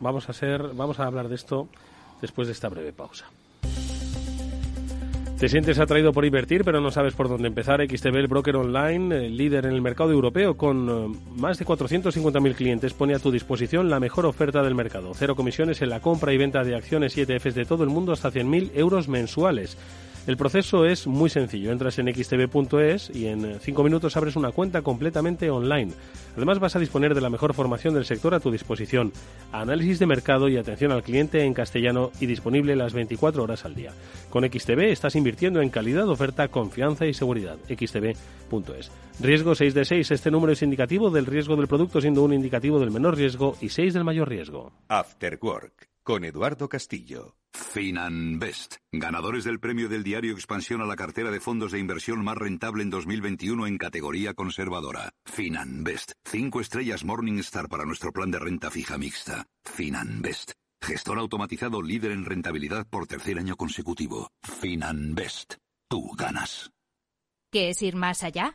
vamos a ser, vamos a hablar de esto después de esta breve pausa. Te sientes atraído por invertir, pero no sabes por dónde empezar. XTB, el broker online, eh, líder en el mercado europeo, con eh, más de 450.000 clientes, pone a tu disposición la mejor oferta del mercado. Cero comisiones en la compra y venta de acciones y ETFs de todo el mundo hasta 100.000 euros mensuales. El proceso es muy sencillo. Entras en xtb.es y en 5 minutos abres una cuenta completamente online. Además vas a disponer de la mejor formación del sector a tu disposición. Análisis de mercado y atención al cliente en castellano y disponible las 24 horas al día. Con XTB estás invirtiendo en calidad, oferta, confianza y seguridad. xtb.es. Riesgo 6 de 6. Este número es indicativo del riesgo del producto siendo un indicativo del menor riesgo y 6 del mayor riesgo. After Work con Eduardo Castillo. Finanbest, ganadores del premio del diario Expansión a la cartera de fondos de inversión más rentable en 2021 en categoría conservadora. Finanbest, cinco estrellas Morningstar para nuestro plan de renta fija mixta. Finanbest, gestor automatizado líder en rentabilidad por tercer año consecutivo. Finanbest, tú ganas. ¿Qué es ir más allá?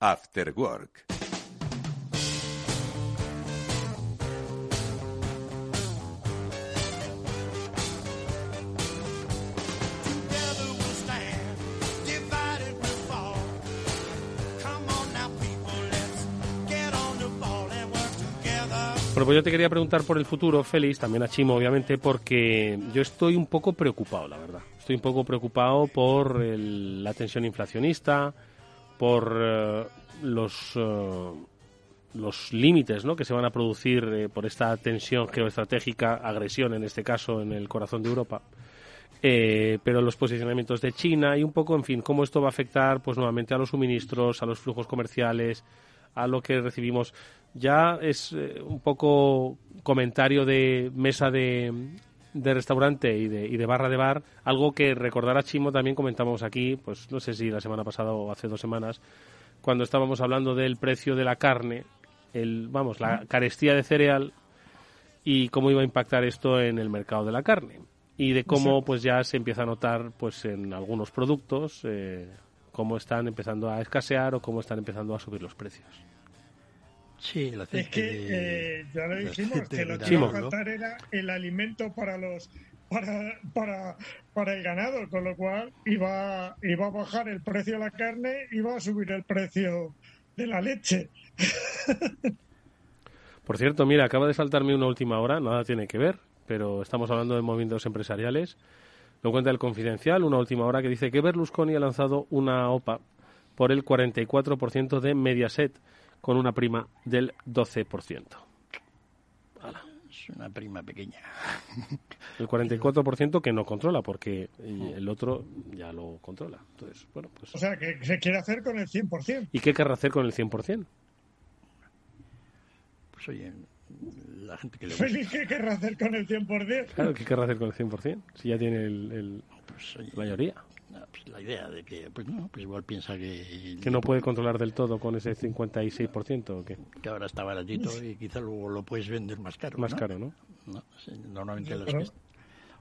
After Work. Bueno, pues yo te quería preguntar por el futuro, Félix, también a Chimo, obviamente, porque yo estoy un poco preocupado, la verdad. Estoy un poco preocupado por la tensión inflacionista, por eh, los, eh, los límites ¿no? que se van a producir eh, por esta tensión geoestratégica, agresión en este caso en el corazón de Europa. pero los posicionamientos de China y un poco, en fin, cómo esto va a afectar pues nuevamente a los suministros, a los flujos comerciales, a lo que recibimos. Ya es un poco comentario de mesa de, de restaurante y de, y de barra de bar, algo que recordar a Chimo también comentamos aquí, pues no sé si la semana pasada o hace dos semanas, cuando estábamos hablando del precio de la carne, el, vamos, la carestía de cereal y cómo iba a impactar esto en el mercado de la carne y de cómo pues ya se empieza a notar pues en algunos productos eh, cómo están empezando a escasear o cómo están empezando a subir los precios. Sí, el aceite. Es que eh, ya lo dijimos, que lo que iba a faltar era el alimento para los para, para, para el ganado, con lo cual iba, iba a bajar el precio de la carne, iba a subir el precio de la leche. [laughs] Por cierto, mira, acaba de saltarme una última hora, nada tiene que ver, pero estamos hablando de movimientos empresariales. Lo cuenta el Confidencial, una última hora que dice que Berlusconi ha lanzado una OPA por el 44% de Mediaset, con una prima del 12%. Es una prima pequeña. El 44% que no controla, porque el otro ya lo controla. Entonces, bueno, pues... O sea, que se quiere hacer con el 100%. ¿Y qué querrá hacer con el 100%? Pues oye, la gente que le gusta... ¿Qué querrá hacer con el 100%? Claro, ¿qué querrá hacer con el 100%? Si ya tiene el, el pues, mayoría. Pues la idea de que, pues no, pues igual piensa que... Que no puede controlar del todo con ese 56% o qué? Que ahora está baratito y quizá luego lo puedes vender más caro. Más caro, ¿no? normalmente las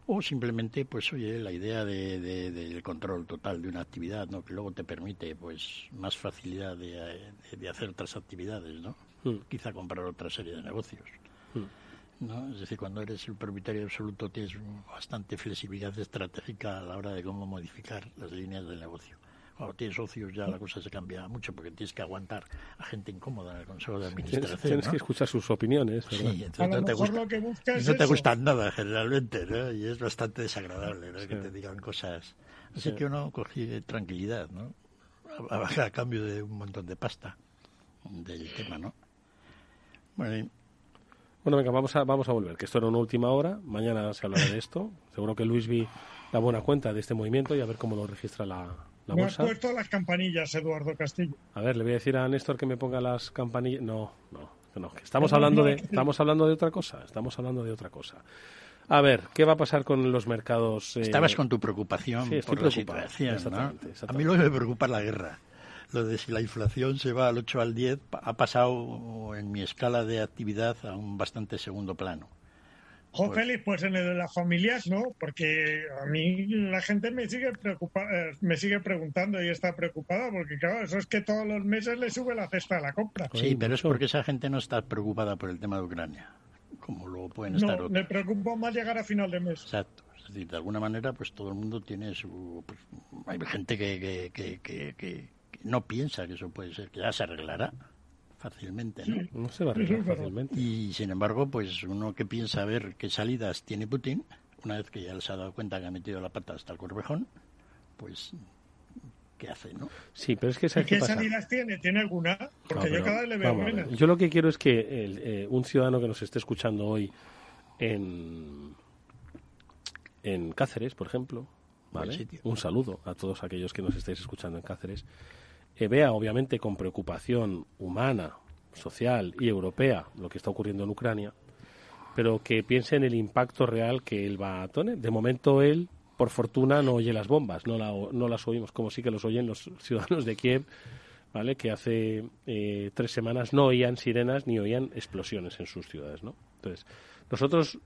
O simplemente, pues oye, la idea de, del control total de una actividad, ¿no? Que luego te permite, pues, más facilidad de, de hacer otras actividades, ¿no? Hmm. Quizá comprar otra serie de negocios. Hmm. ¿No? Es decir, cuando eres el propietario absoluto tienes bastante flexibilidad estratégica a la hora de cómo modificar las líneas del negocio. Cuando tienes socios ya la cosa se cambia mucho porque tienes que aguantar a gente incómoda en el Consejo de Administración. Tienes, que escuchar sus opiniones. ¿verdad? Sí, entonces no te, gusta, no te gustan nada generalmente ¿no? y es bastante desagradable ¿no? que te digan cosas. Así que uno cogí tranquilidad ¿no? a, a, cambio de un montón de pasta del tema. ¿no? Bueno, bueno, venga, vamos a, vamos a volver, que esto era una última hora. Mañana se hablará de esto. Seguro que Luis vi da buena cuenta de este movimiento y a ver cómo lo registra la, la me bolsa. has puesto las campanillas, Eduardo Castillo. A ver, le voy a decir a Néstor que me ponga las campanillas. No, no, no. estamos, hablando de, estamos hablando de otra cosa. Estamos hablando de otra cosa. A ver, ¿qué va a pasar con los mercados? Eh? Estabas con tu preocupación sí, por la situación. A mí lo que me preocupa es la guerra lo de si la inflación se va al 8 al 10 ha pasado en mi escala de actividad a un bastante segundo plano. Jo, pues, Félix, pues en el de las familias no, porque a mí la gente me sigue preocupa eh, me sigue preguntando y está preocupada, porque claro, eso es que todos los meses le sube la cesta a la compra. Sí, pero es porque esa gente no está preocupada por el tema de Ucrania, como lo pueden estar no, Me preocupa más llegar a final de mes. Exacto. Es decir, de alguna manera, pues todo el mundo tiene su... Pues, hay gente que, que, que, no piensa que eso puede ser, que ya se arreglará fácilmente, ¿no? No se va a arreglar fácilmente. Y sin embargo, pues uno que piensa ver qué salidas tiene Putin, una vez que ya se ha dado cuenta que ha metido la pata hasta el corvejón, pues ¿qué hace, no? Sí, pero es que ¿Qué salidas tiene? ¿Tiene alguna? Porque yo cada vez le veo menos. Yo lo que quiero es que eh, un ciudadano que nos esté escuchando hoy en, en Cáceres, por ejemplo, ¿vale? Un saludo a todos aquellos que nos estáis escuchando en Cáceres vea obviamente con preocupación humana, social y europea lo que está ocurriendo en Ucrania, pero que piense en el impacto real que él va a tener. De momento él, por fortuna, no oye las bombas, no, no las oímos, como sí que los oyen los [laughs] ciudadanos de Kiev, ¿vale? que hace eh, tres semanas no oían sirenas ni oían explosiones en sus ciudades. ¿no? Entonces, nosotros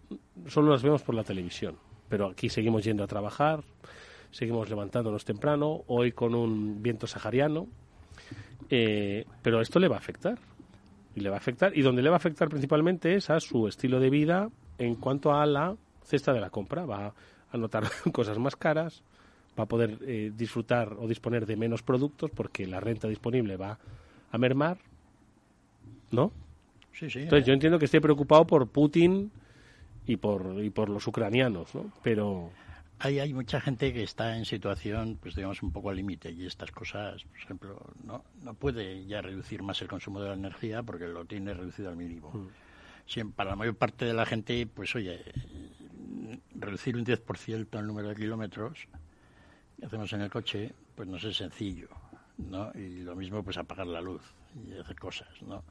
solo las vemos por la televisión, pero aquí seguimos yendo a trabajar, seguimos levantándonos temprano, hoy con un viento sahariano, eh, pero esto le va a afectar. Y le va a afectar, y donde le va a afectar principalmente es a su estilo de vida en cuanto a la cesta de la compra. Va a notar [laughs] cosas más caras, va a poder eh, disfrutar o disponer de menos productos porque la renta disponible va a mermar, ¿no? Sí, sí. Entonces yo entiendo que esté preocupado por Putin y por, y por los ucranianos, ¿no? Pero hay, hay mucha gente que está en situación, pues digamos, un poco al límite y estas cosas, por ejemplo, no, no puede ya reducir más el consumo de la energía porque lo tiene reducido al mínimo. Mm. para la mayor parte de la gente, pues oye, reducir un 10% el número de kilómetros que hacemos en el coche, pues no es sencillo, ¿no? Y lo mismo, pues apagar la luz y hacer cosas, ¿no?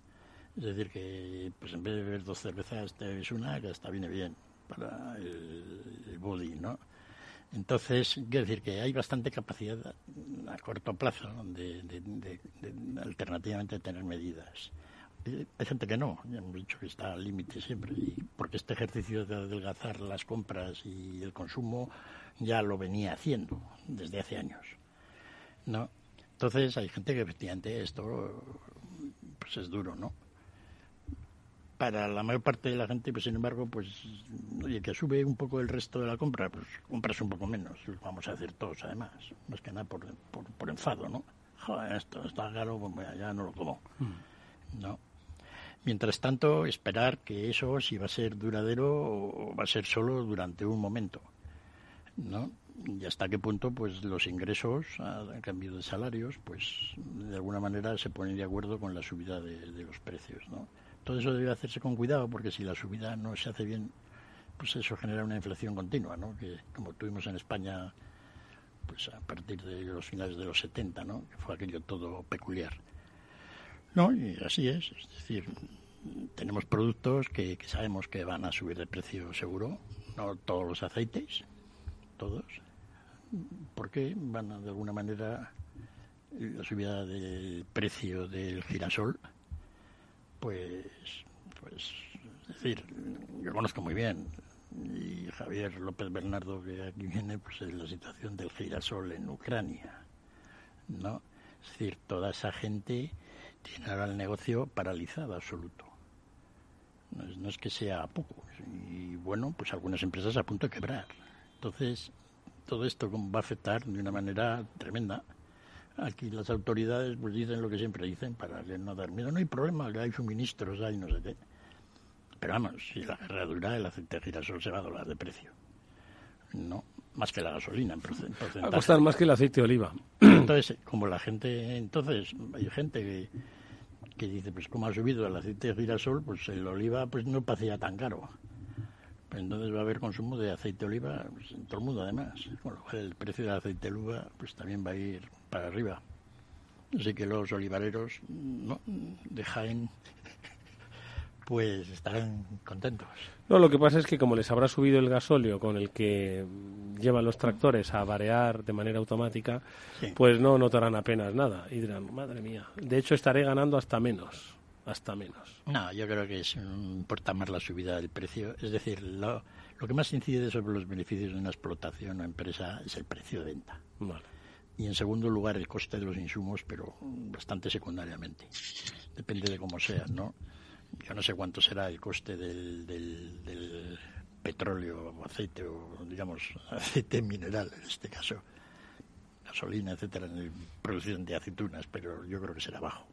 Es decir, que pues en vez de beber dos cervezas, te bebes una que hasta viene bien para el, el body, ¿no? Entonces, quiero decir que hay bastante capacidad a corto plazo de, alternativamente tener medidas. Hay gente que no, ya hemos dicho que está al límite siempre, y porque este ejercicio de adelgazar las compras y el consumo ya lo venía haciendo desde hace años. ¿no? Entonces hay gente que efectivamente esto pues es duro, ¿no? Para la mayor parte de la gente, pues sin embargo, pues, oye, que sube un poco el resto de la compra, pues compras un poco menos, vamos a decir todos además, más que nada por, por, enfado, ¿no? Joder, esto está caro, pues ya no lo como, mm. ¿no? Mientras tanto, esperar que eso si va a ser duradero o va a ser solo durante un momento, ¿no? Y hasta qué punto, pues, los ingresos, a, cambio de salarios, pues, de alguna manera se ponen de acuerdo con la subida de, los precios, ¿no? Todo eso debe hacerse con cuidado, porque si la subida no se hace bien, pues eso genera una inflación continua, ¿no? Que como tuvimos en España, pues a partir de los finales de los 70, ¿no? Que fue aquello todo peculiar. No, y así es. Es decir, tenemos productos que, sabemos que van a subir de precio seguro, no todos los aceites, todos, porque van a, de alguna manera la subida del precio del girasol, pues, pues, es decir, yo conozco muy bien, y Javier López Bernardo, que aquí viene, pues es la situación del girasol en Ucrania, ¿no? Es decir, toda esa gente tiene ahora el negocio paralizado absoluto. No es, que sea poco. Y bueno, pues algunas empresas a punto de quebrar. Entonces, todo esto va a afectar de una manera tremenda. Aquí las autoridades pues dicen lo que siempre dicen para no dar miedo. No hay problema, hay suministros, hay no sé qué. Pero vamos, si la guerra dura, el aceite de girasol se va a doblar de precio. No, más que la gasolina en porcentaje. Va a costar más que el aceite de oliva. Entonces, como la gente, entonces hay gente que, que dice, pues como ha subido el aceite de girasol, pues el oliva pues no parecía tan caro. Pues entonces va a haber consumo de aceite de oliva pues, en todo el mundo además. Con lo cual el precio del aceite de oliva pues también va a ir para arriba. Así que los olivareros no, de Jaén [laughs] pues estarán contentos. No, lo que pasa es que como les habrá subido el gasóleo con el que llevan los tractores a variar de manera automática, pues no notarán apenas nada y dirán, madre mía, de hecho estaré ganando hasta menos, hasta menos. No, yo creo que es, importa más la subida del precio, es decir, lo, lo que más incide sobre los beneficios de una explotación o empresa es el precio de venta. Y en segundo lugar el coste de los insumos, pero bastante secundariamente. Depende de cómo sea, ¿no? yo no sé cuánto será el coste del, del, petróleo o aceite o digamos [laughs] aceite mineral en este caso gasolina etcétera en la producción de aceitunas pero yo creo que será bajo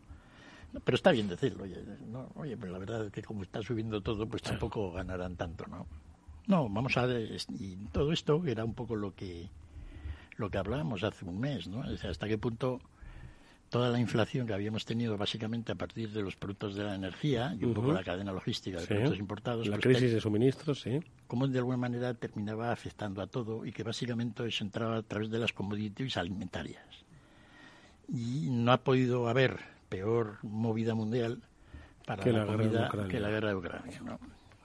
pero está bien decirlo oye no, oye pero la verdad es que como está subiendo todo pues tampoco ganarán tanto no no vamos a ver y todo esto era un poco lo que lo que hablábamos hace un mes no hasta qué punto toda la inflación que habíamos tenido básicamente a partir de los productos de la energía y un poco la cadena logística de productos importados. La pues crisis de suministros, sí. Cómo de alguna manera terminaba afectando a todo y que básicamente se entraba a través de las commodities alimentarias. Y no ha podido haber peor movida mundial para la, comida que la guerra de Ucrania.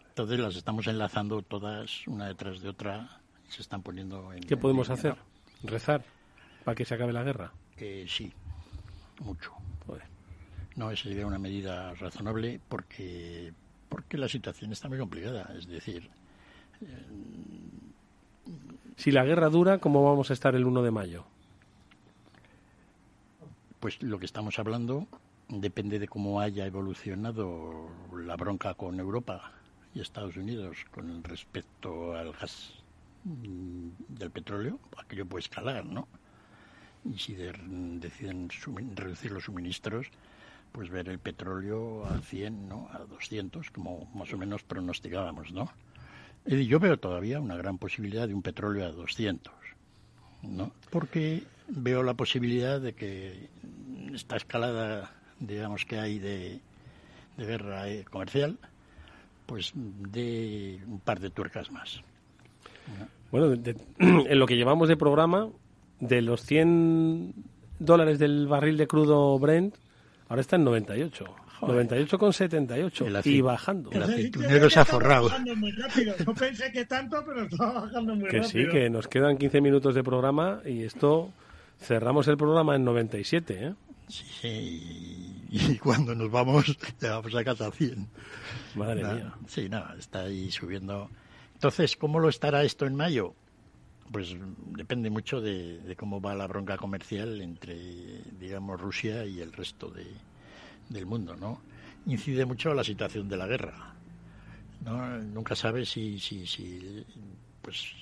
Entonces las estamos enlazando todas una detrás de otra y se están poniendo en... ¿Qué podemos hacer? ¿Rezar para que se acabe la guerra? Eh, sí, mucho. No, esa sería una medida razonable porque, porque la situación está muy complicada. Es decir, si la guerra dura, ¿cómo vamos a estar el 1 de mayo? Pues lo que estamos hablando depende de cómo haya evolucionado la bronca con Europa y Estados Unidos con respecto al gas del petróleo. Aquello puede escalar, ¿no? y si deciden reducir los suministros, pues ver el petróleo a 100, ¿no? A 200, como más o menos pronosticábamos, ¿no? Y yo veo todavía una gran posibilidad de un petróleo a 200, ¿no? Porque veo la posibilidad de que esta escalada, digamos, que hay de, guerra eh, comercial, pues de un par de tuercas más. Bueno, [clears throat] en lo que llevamos de programa, de los 100 dólares del barril de crudo Brent, ahora está en 98. 98,78 y bajando. El aceitunero se ha forrado. No pensé que tanto, pero estaba bajando muy que sí, que nos quedan 15 minutos de programa y esto cerramos el programa en 97, ¿eh? Sí, y cuando nos vamos, vamos a casa 100. Madre mía. Sí, nada, está ahí subiendo. Entonces, ¿cómo lo estará esto en mayo? Pues depende mucho de, cómo va la bronca comercial entre, digamos, Rusia y el resto de, del mundo, ¿no? Incide mucho la situación de la guerra. ¿no? Nunca sabe si, si, si pues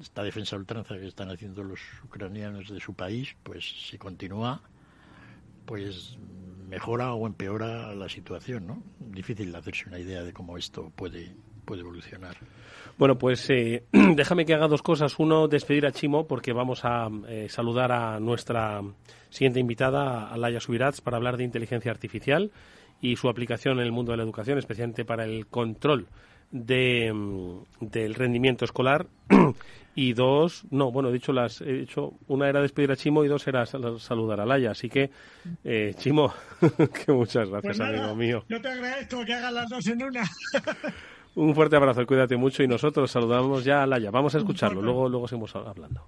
esta defensa ultranza que están haciendo los ucranianos de su país, pues si continúa, pues mejora o empeora la situación, ¿no? Difícil hacerse una idea de cómo esto puede, puede evolucionar. Bueno, pues eh, [clears throat] déjame que haga dos cosas. Uno, despedir a Chimo, porque vamos a eh, saludar a nuestra siguiente invitada, a Laia Subirats, para hablar de inteligencia artificial y su aplicación en el mundo de la educación, especialmente para el control de, mm, del rendimiento escolar. [clears throat] y dos, no, bueno, he dicho las, he dicho, una era despedir a Chimo y dos era saludar a Laia. Así que, eh, Chimo, [laughs] que muchas gracias, pues amigo mío. Yo te agradezco que hagas las dos en una. [laughs] Un fuerte abrazo, cuídate mucho y nosotros saludamos ya a Laia. Vamos a escucharlo, luego, luego seguimos hablando.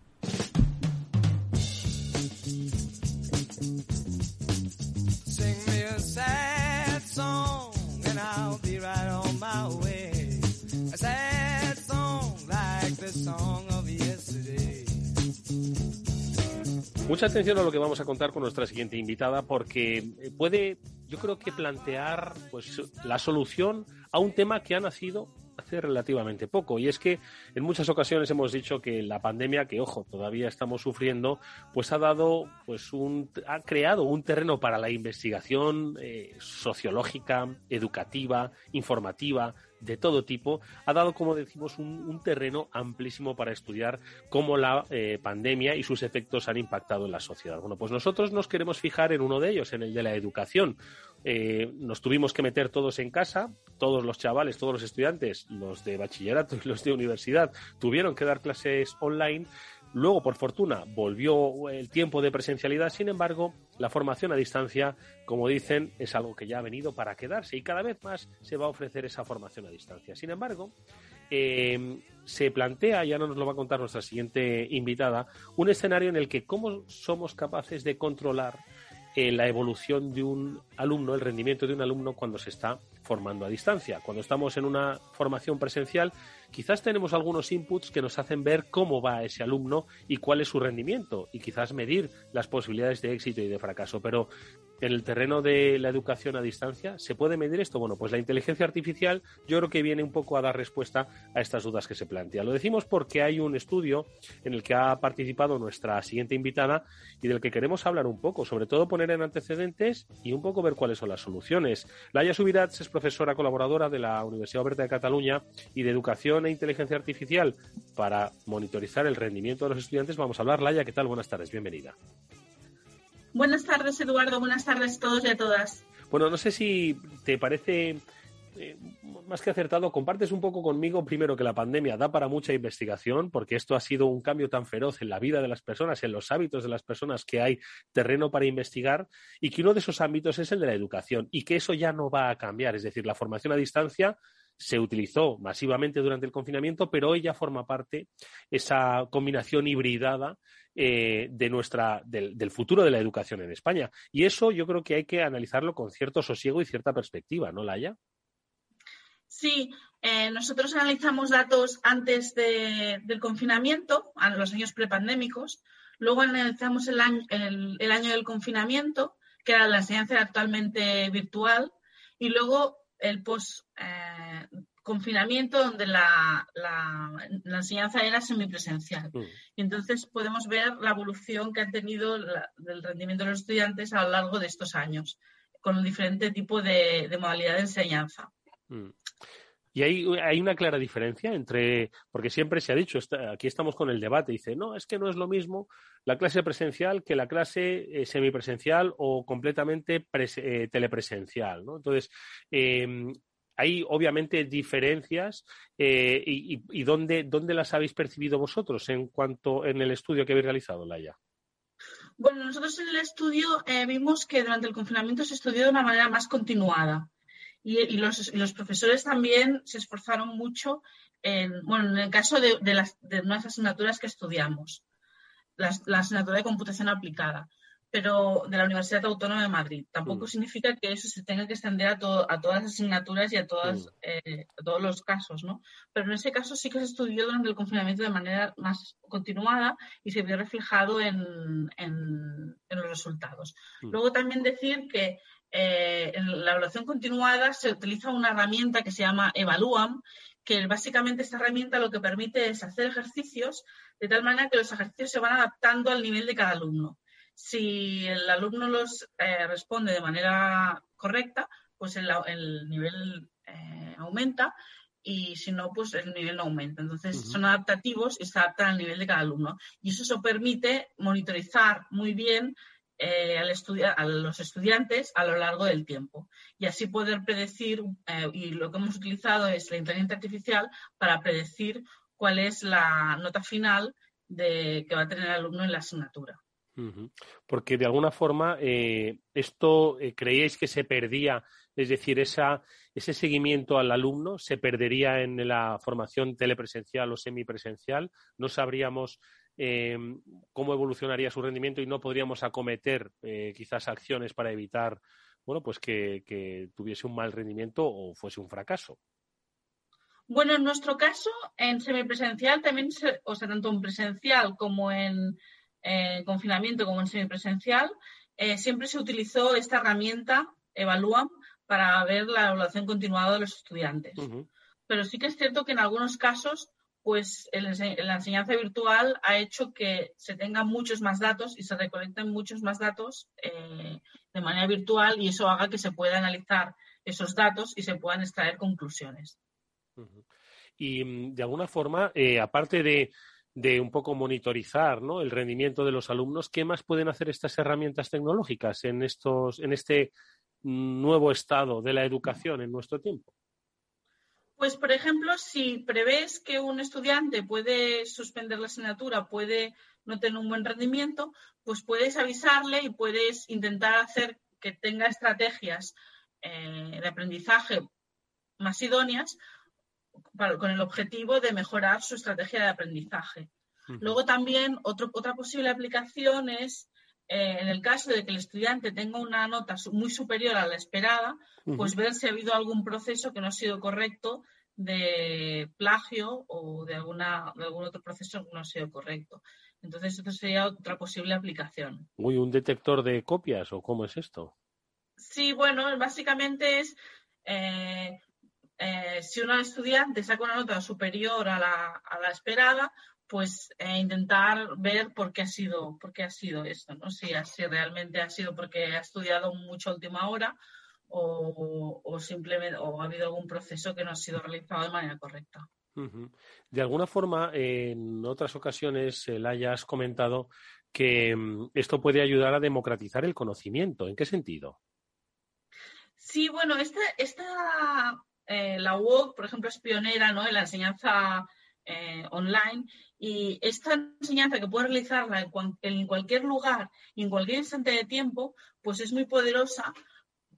Mucha atención a lo que vamos a contar con nuestra siguiente invitada porque puede, yo creo que plantear pues la solución a un tema que ha nacido hace relativamente poco. Y es que en muchas ocasiones hemos dicho que la pandemia que ojo todavía estamos sufriendo pues ha dado pues un ha creado un terreno para la investigación eh, sociológica educativa informativa de todo tipo, ha dado, como decimos, un, terreno amplísimo para estudiar cómo la eh, pandemia y sus efectos han impactado en la sociedad. Bueno, pues nosotros nos queremos fijar en uno de ellos, en el de la educación. Eh, nos tuvimos que meter todos en casa, todos los chavales, todos los estudiantes, los de bachillerato y los de universidad, tuvieron que dar clases online Luego, por fortuna, volvió el tiempo de presencialidad. Sin embargo, la formación a distancia, como dicen, es algo que ya ha venido para quedarse y cada vez más se va a ofrecer esa formación a distancia. Sin embargo, eh, se plantea, ya no nos lo va a contar nuestra siguiente invitada, un escenario en el que cómo somos capaces de controlar eh, la evolución de un alumno, el rendimiento de un alumno cuando se está formando a distancia. Cuando estamos en una formación presencial, quizás tenemos algunos inputs que nos hacen ver cómo va ese alumno y cuál es su rendimiento y quizás medir las posibilidades de éxito y de fracaso. Pero en el terreno de la educación a distancia, ¿se puede medir esto? Bueno, pues la inteligencia artificial yo creo que viene un poco a dar respuesta a estas dudas que se plantean. Lo decimos porque hay un estudio en el que ha participado nuestra siguiente invitada y del que queremos hablar un poco, sobre todo poner en antecedentes y un poco ver cuáles son las soluciones. Laia Subirats es profesora colaboradora de la Universidad Oberta de Cataluña y de Educación e Inteligencia Artificial para monitorizar el rendimiento de los estudiantes. Vamos a hablar. Laia, ¿qué tal? Buenas tardes, bienvenida. Buenas tardes, Eduardo. Buenas tardes a todos y a todas. Bueno, no sé si te parece eh, más que acertado, compartes un poco conmigo primero que la pandemia da para mucha investigación, porque esto ha sido un cambio tan feroz en la vida de las personas, en los hábitos de las personas, que hay terreno para investigar y que uno de esos ámbitos es el de la educación y que eso ya no va a cambiar. Es decir, la formación a distancia se utilizó masivamente durante el confinamiento, pero hoy ya forma parte esa combinación hibridada eh, de nuestra, del, futuro de la educación en España. Y eso yo creo que hay que analizarlo con cierto sosiego y cierta perspectiva, ¿no, Laia? Sí, eh, nosotros analizamos datos antes del confinamiento, a los años prepandémicos, luego analizamos el año, el año del confinamiento, que era la enseñanza actualmente virtual, y luego el post eh, confinamiento donde la, enseñanza era semipresencial. Mm. Y entonces podemos ver la evolución que han tenido el rendimiento de los estudiantes a lo largo de estos años, con un diferente tipo de, modalidad de enseñanza. Mm. Y hay, una clara diferencia entre, porque siempre se ha dicho, aquí estamos con el debate, dice, no, es que no es lo mismo la clase presencial que la clase eh, semipresencial o completamente eh, telepresencial. ¿no? Entonces, em, hay obviamente diferencias eh, y, dónde, dónde, las habéis percibido vosotros en cuanto en el estudio que habéis realizado, Laia. Bueno, nosotros en el estudio vimos que durante el confinamiento se estudió de una manera más continuada. Y, los, profesores también se esforzaron mucho en, bueno, en el caso de, las, de unas asignaturas que estudiamos, la, asignatura de computación aplicada, pero de la Universidad Autónoma de Madrid. Tampoco mm. significa que eso se tenga que extender a, a todas las asignaturas y a, todas, mm. eh, todos los casos, ¿no? Pero en ese caso sí que se estudió durante el confinamiento de manera más continuada y se vio reflejado en, en, los resultados. Mm. Luego también decir que eh, en la evaluación continuada se utiliza una herramienta que se llama Evaluam, que básicamente esta herramienta lo que permite es hacer ejercicios de tal manera que los ejercicios se van adaptando al nivel de cada alumno. Si el alumno los eh, responde de manera correcta, pues el, nivel eh, aumenta y si no, pues el nivel no aumenta. Entonces, son adaptativos y se adaptan al nivel de cada alumno. Y eso, eso permite monitorizar muy bien eh, al a los estudiantes a lo largo del tiempo y así poder predecir, eh, y lo que hemos utilizado es la inteligencia artificial para predecir cuál es la nota final de, que va a tener el alumno en la asignatura. Porque de alguna forma eh, esto creíais que se perdía, es decir, esa, ese seguimiento al alumno se perdería en la formación telepresencial o semipresencial. No sabríamos eh, cómo evolucionaría su rendimiento y no podríamos acometer eh, quizás acciones para evitar bueno pues que, tuviese un mal rendimiento o fuese un fracaso. Bueno, en nuestro caso, en semipresencial también, o sea, tanto en presencial como en confinamiento como en semipresencial, eh, siempre se utilizó esta herramienta, Evaluam, para ver la evaluación continuada de los estudiantes. Pero sí que es cierto que en algunos casos pues la enseñanza virtual ha hecho que se tengan muchos más datos y se recolecten muchos más datos eh, de manera virtual y eso haga que se pueda analizar esos datos y se puedan extraer conclusiones. Y mm, de alguna forma, eh, aparte de, un poco monitorizar el rendimiento de los alumnos, ¿qué más pueden hacer estas herramientas tecnológicas en, estos, en este nuevo estado de la educación en nuestro tiempo? Pues, por ejemplo, si prevés que un estudiante puede suspender la asignatura, puede no tener un buen rendimiento, pues puedes avisarle y puedes intentar hacer que tenga estrategias eh, de aprendizaje más idóneas con el objetivo de mejorar su estrategia de aprendizaje. Luego también otra posible aplicación es eh, en el caso de que el estudiante tenga una nota muy superior a la esperada, pues ver si ha habido algún proceso que no ha sido correcto de plagio o de, alguna, de algún otro proceso que no ha sido correcto. Entonces, esto sería otra posible aplicación. Uy, ¿un detector de copias o cómo es esto? Sí, bueno, básicamente es eh, eh, si un estudiante saca una nota superior a la, a la esperada, pues eh, intentar ver por qué ha sido, por qué ha sido esto, ¿no? Si, si realmente ha sido porque ha estudiado mucho a última hora o, simplemente o ha habido algún proceso que no ha sido realizado de manera correcta. De alguna forma, en otras ocasiones, la hayas comentado que mm, esto puede ayudar a democratizar el conocimiento. ¿En qué sentido? Sí, bueno, esta, esta eh, la UOC, por ejemplo, es pionera ¿no? en la enseñanza eh, online y esta enseñanza que puede realizarla en, cualquier lugar y en cualquier instante de tiempo, pues es muy poderosa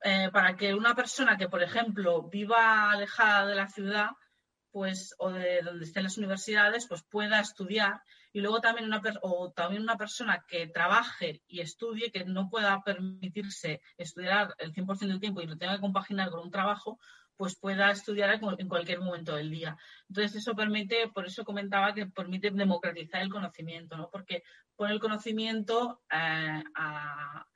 eh, para que una persona que, por ejemplo, viva alejada de la ciudad, pues, o de donde estén las universidades, pues pueda estudiar. Y luego también una, o también una persona que trabaje y estudie, que no pueda permitirse estudiar el 100% del tiempo y lo tenga que compaginar con un trabajo, pues pueda estudiar en cualquier momento del día. Entonces, eso permite, por eso comentaba que permite democratizar el conocimiento, ¿no? Porque pone el conocimiento eh, a,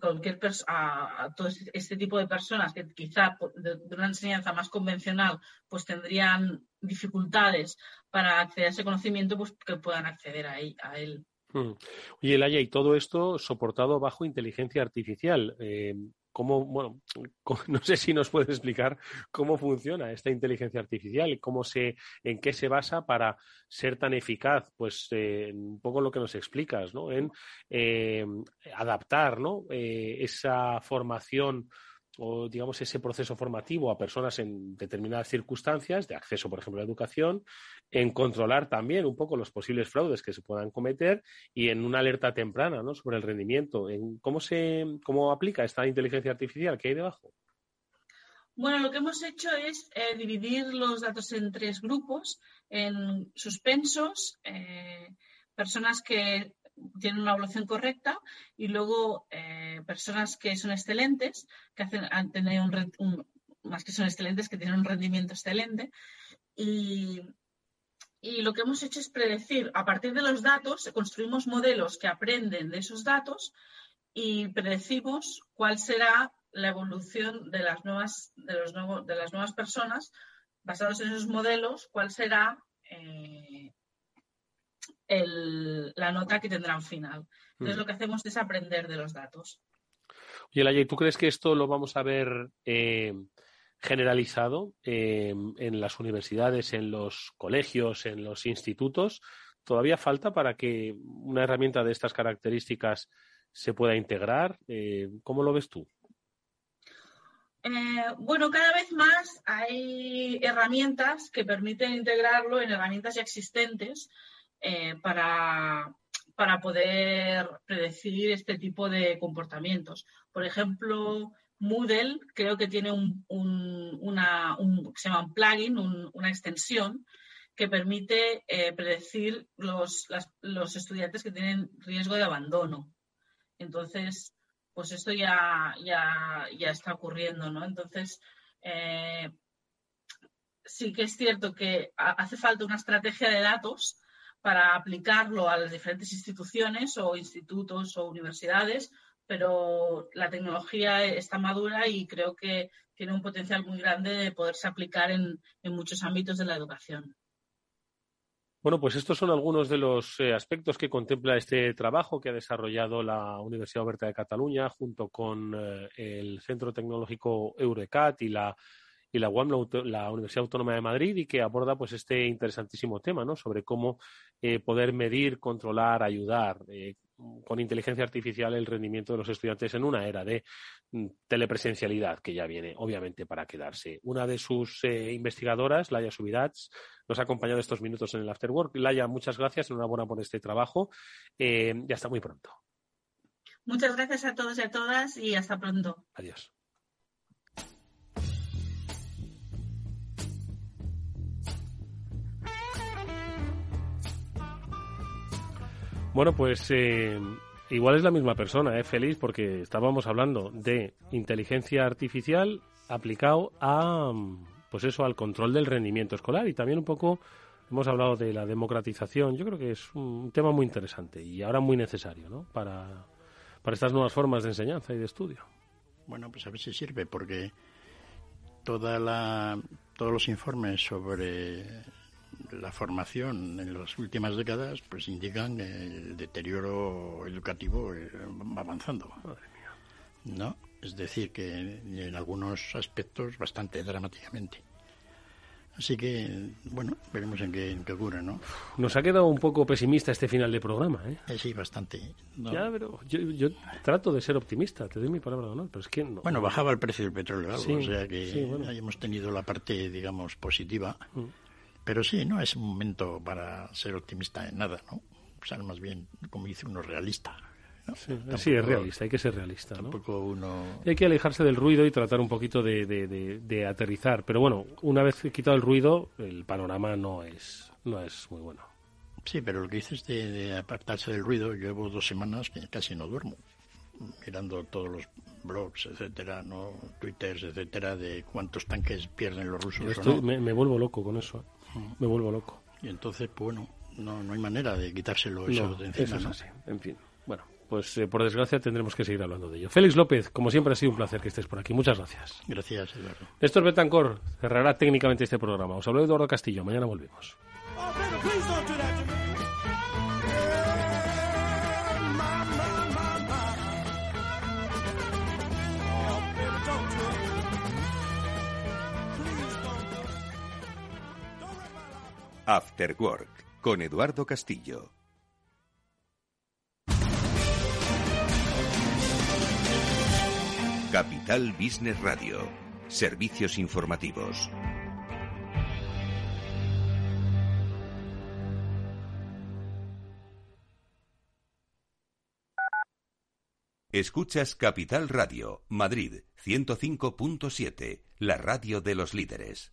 cualquier a, todo este, tipo de personas que quizá de, una enseñanza más convencional pues tendrían dificultades para acceder a ese conocimiento, pues que puedan acceder a él. Hmm. Oye, Elaya, y todo esto soportado bajo inteligencia artificial. Eh, ¿Cómo, bueno, [laughs] no sé si nos puedes explicar cómo funciona esta inteligencia artificial cómo se, en qué se basa para ser tan eficaz, pues eh, un poco lo que nos explicas, ¿no? En eh, adaptar, ¿no? esa formación o digamos ese proceso formativo a personas en determinadas circunstancias de acceso, por ejemplo, a educación, en controlar también un poco los posibles fraudes que se puedan cometer y en una alerta temprana ¿no? sobre el rendimiento. En ¿Cómo se cómo aplica esta inteligencia artificial que hay debajo? Bueno, lo que hemos hecho es eh, dividir los datos en tres grupos, en suspensos, eh, personas que tienen una evaluación correcta y luego eh, personas que son excelentes, que han tenido un, más que son excelentes, que tienen un rendimiento excelente. Y, y lo que hemos hecho es predecir, a partir de los datos, construimos modelos que aprenden de esos datos y predecimos cuál será la evolución de las nuevas, de los nuevos, de las nuevas personas basados en esos modelos, cuál será eh, la nota que tendrán final. Entonces, mm. lo que hacemos es aprender de los datos. Y Elaya, ¿tú crees que esto lo vamos a ver eh, generalizado eh, en las universidades, en los colegios, en los institutos? ¿Todavía falta para que una herramienta de estas características se pueda integrar? Eh, ¿Cómo lo ves tú? bueno, cada vez más hay herramientas que permiten integrarlo en herramientas ya existentes para, para poder predecir este tipo de comportamientos. Por ejemplo, Moodle creo que tiene un, una, se llama plugin, una extensión que permite eh, predecir los, los, estudiantes que tienen riesgo de abandono. Entonces, pues esto ya, ya, ya está ocurriendo, ¿no? Entonces, eh, sí que es cierto que hace falta una estrategia de datos para aplicarlo a las diferentes instituciones o institutos o universidades, pero la tecnología está madura y creo que tiene un potencial muy grande de poderse aplicar en, muchos ámbitos de la educación. Bueno, pues estos son algunos de los eh, aspectos que contempla este trabajo que ha desarrollado la Universidad Oberta de Cataluña junto con eh, el Centro Tecnológico Eurecat y la y la UAM, la, Universidad Autónoma de Madrid, y que aborda pues este interesantísimo tema, ¿no? Sobre cómo eh, poder medir, controlar, ayudar eh, con inteligencia artificial el rendimiento de los estudiantes en una era de mm, telepresencialidad que ya viene, obviamente, para quedarse. Una de sus eh, investigadoras, Laia Subirats, nos ha acompañado estos minutos en el Afterwork. Laia, muchas gracias, enhorabuena por este trabajo y hasta muy pronto. Muchas gracias a todos y a todas y hasta pronto. Adiós. Bueno, pues eh, igual es la misma persona, ¿eh? Feliz, porque estábamos hablando de inteligencia artificial aplicado a, pues eso, al control del rendimiento escolar y también un poco hemos hablado de la democratización. Yo creo que es un tema muy interesante y ahora muy necesario, ¿no? Para, para estas nuevas formas de enseñanza y de estudio. Bueno, pues a ver si sirve, porque toda la, todos los informes sobre la formación en las últimas décadas pues indican el deterioro educativo eh, va avanzando. ¿No? Es decir, que en algunos aspectos bastante dramáticamente. Así que, bueno, veremos en qué, en qué cura, ¿no? Nos ha quedado un poco pesimista este final de programa, ¿eh? eh sí, bastante. Ya, pero yo, trato de ser optimista, te doy mi palabra de honor, pero es que no. Bueno, bajaba el precio del petróleo, algo, o sea que hemos tenido la parte, digamos, positiva. Mm. Pero sí, no es un momento para ser optimista en nada, ¿no? O sea, más bien, como dice uno, realista. Sí, es realista, hay que ser realista. Tampoco uno... Hay que alejarse del ruido y tratar un poquito de, de, aterrizar. Pero bueno, una vez quitado el ruido, el panorama no es, no es muy bueno. Sí, pero lo que dices de, apartarse del ruido, yo llevo dos semanas que casi no duermo, mirando todos los blogs, etcétera, no twitters, etcétera, de cuántos tanques pierden los rusos. me, me, vuelvo loco con eso. ¿eh? Me vuelvo loco. Y entonces, pues bueno, no, no hay manera de quitárselo eso de encima, eso es En fin, bueno, pues eh, por desgracia tendremos que seguir hablando de ello. Félix López, como siempre ha sido un placer que estés por aquí. Muchas gracias. Gracias, Eduardo. Néstor Betancor cerrará técnicamente este programa. Os hablo de Eduardo Castillo. Mañana volvemos. After Work con Eduardo Castillo. Capital Business Radio. Servicios informativos. Escuchas Capital Radio, Madrid 105.7, la radio de los líderes.